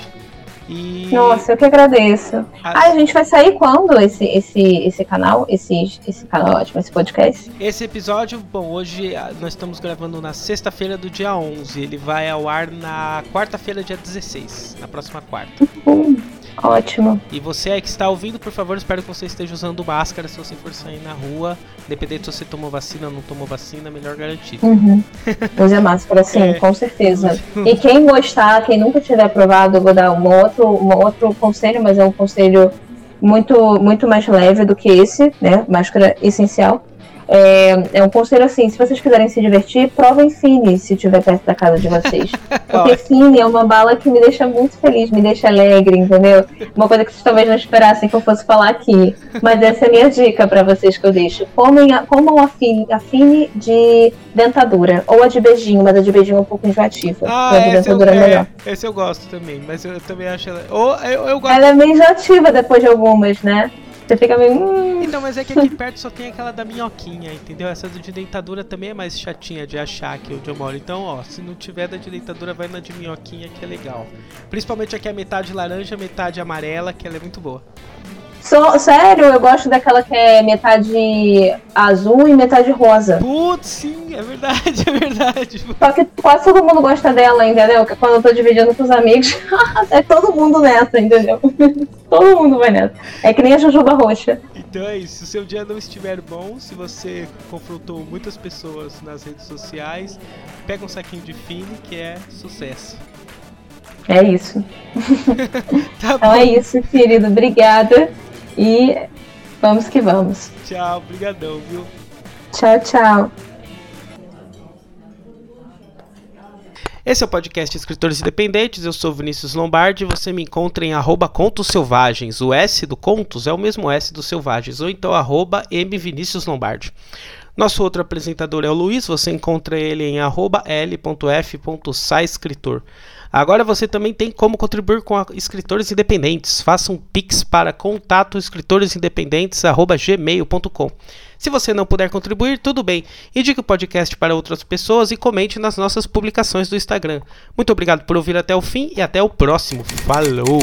E... Nossa, eu que agradeço. As... Ah, a gente vai sair quando esse, esse, esse canal? Esse, esse canal ótimo, esse podcast? Esse episódio, bom, hoje ah, nós estamos gravando na sexta-feira do dia 11. Ele vai ao ar na quarta-feira, dia 16, na próxima quarta. Uhum. Ótimo. E você aí que está ouvindo, por favor, espero que você esteja usando máscara se você for sair na rua. Independente se você tomou vacina ou não tomou vacina, melhor garantir. Uhum. Use a máscara, sim, é. com certeza. E quem gostar, quem nunca tiver provado, eu vou dar um outro, um outro conselho, mas é um conselho muito, muito mais leve do que esse, né? Máscara essencial. É, é, um conselho assim, se vocês quiserem se divertir, provem Fini se estiver perto da casa de vocês. Porque Fini é uma bala que me deixa muito feliz, me deixa alegre, entendeu? Uma coisa que vocês talvez não esperassem que eu fosse falar aqui. Mas essa é a minha dica para vocês que eu deixo. Comem a, comam a Fini, a Fini de dentadura, ou a de beijinho, mas a de beijinho é um pouco enjoativa. Ah, a de dentadura eu, é, é melhor. Esse eu gosto também, mas eu, eu também acho ela. Ou, eu, eu gosto... Ela é meio enjoativa depois de algumas, né? Você fica meio. Hum. Então, mas é que aqui perto só tem aquela da minhoquinha, entendeu? Essa de dentadura também é mais chatinha de achar aqui onde eu moro. Então, ó, se não tiver da de dentadura, vai na de minhoquinha que é legal. Principalmente aqui é metade laranja, metade amarela, que ela é muito boa. So, sério, eu gosto daquela que é metade azul e metade rosa. Putz, sim, é verdade, é verdade. Só que quase todo mundo gosta dela, entendeu? Que quando eu tô dividindo com os amigos, é todo mundo nessa, entendeu? todo mundo vai nessa. É que nem a jujuba roxa. Então é isso, se o seu dia não estiver bom, se você confrontou muitas pessoas nas redes sociais, pega um saquinho de fine que é sucesso. É isso. tá então é isso, querido. Obrigada. E vamos que vamos. Tchau, obrigadão, viu? Tchau, tchau. Esse é o podcast Escritores Independentes, eu sou Vinícius Lombardi, você me encontra em arroba Contos Selvagens, o S do Contos é o mesmo S do Selvagens, ou então arroba M Vinícius Lombardi. Nosso outro apresentador é o Luiz, você encontra ele em arroba l.f.saescritor. Agora você também tem como contribuir com escritores independentes. Faça um pix para contato escritoresindependentes@gmail.com. Se você não puder contribuir, tudo bem. Indique o podcast para outras pessoas e comente nas nossas publicações do Instagram. Muito obrigado por ouvir até o fim e até o próximo. Falou!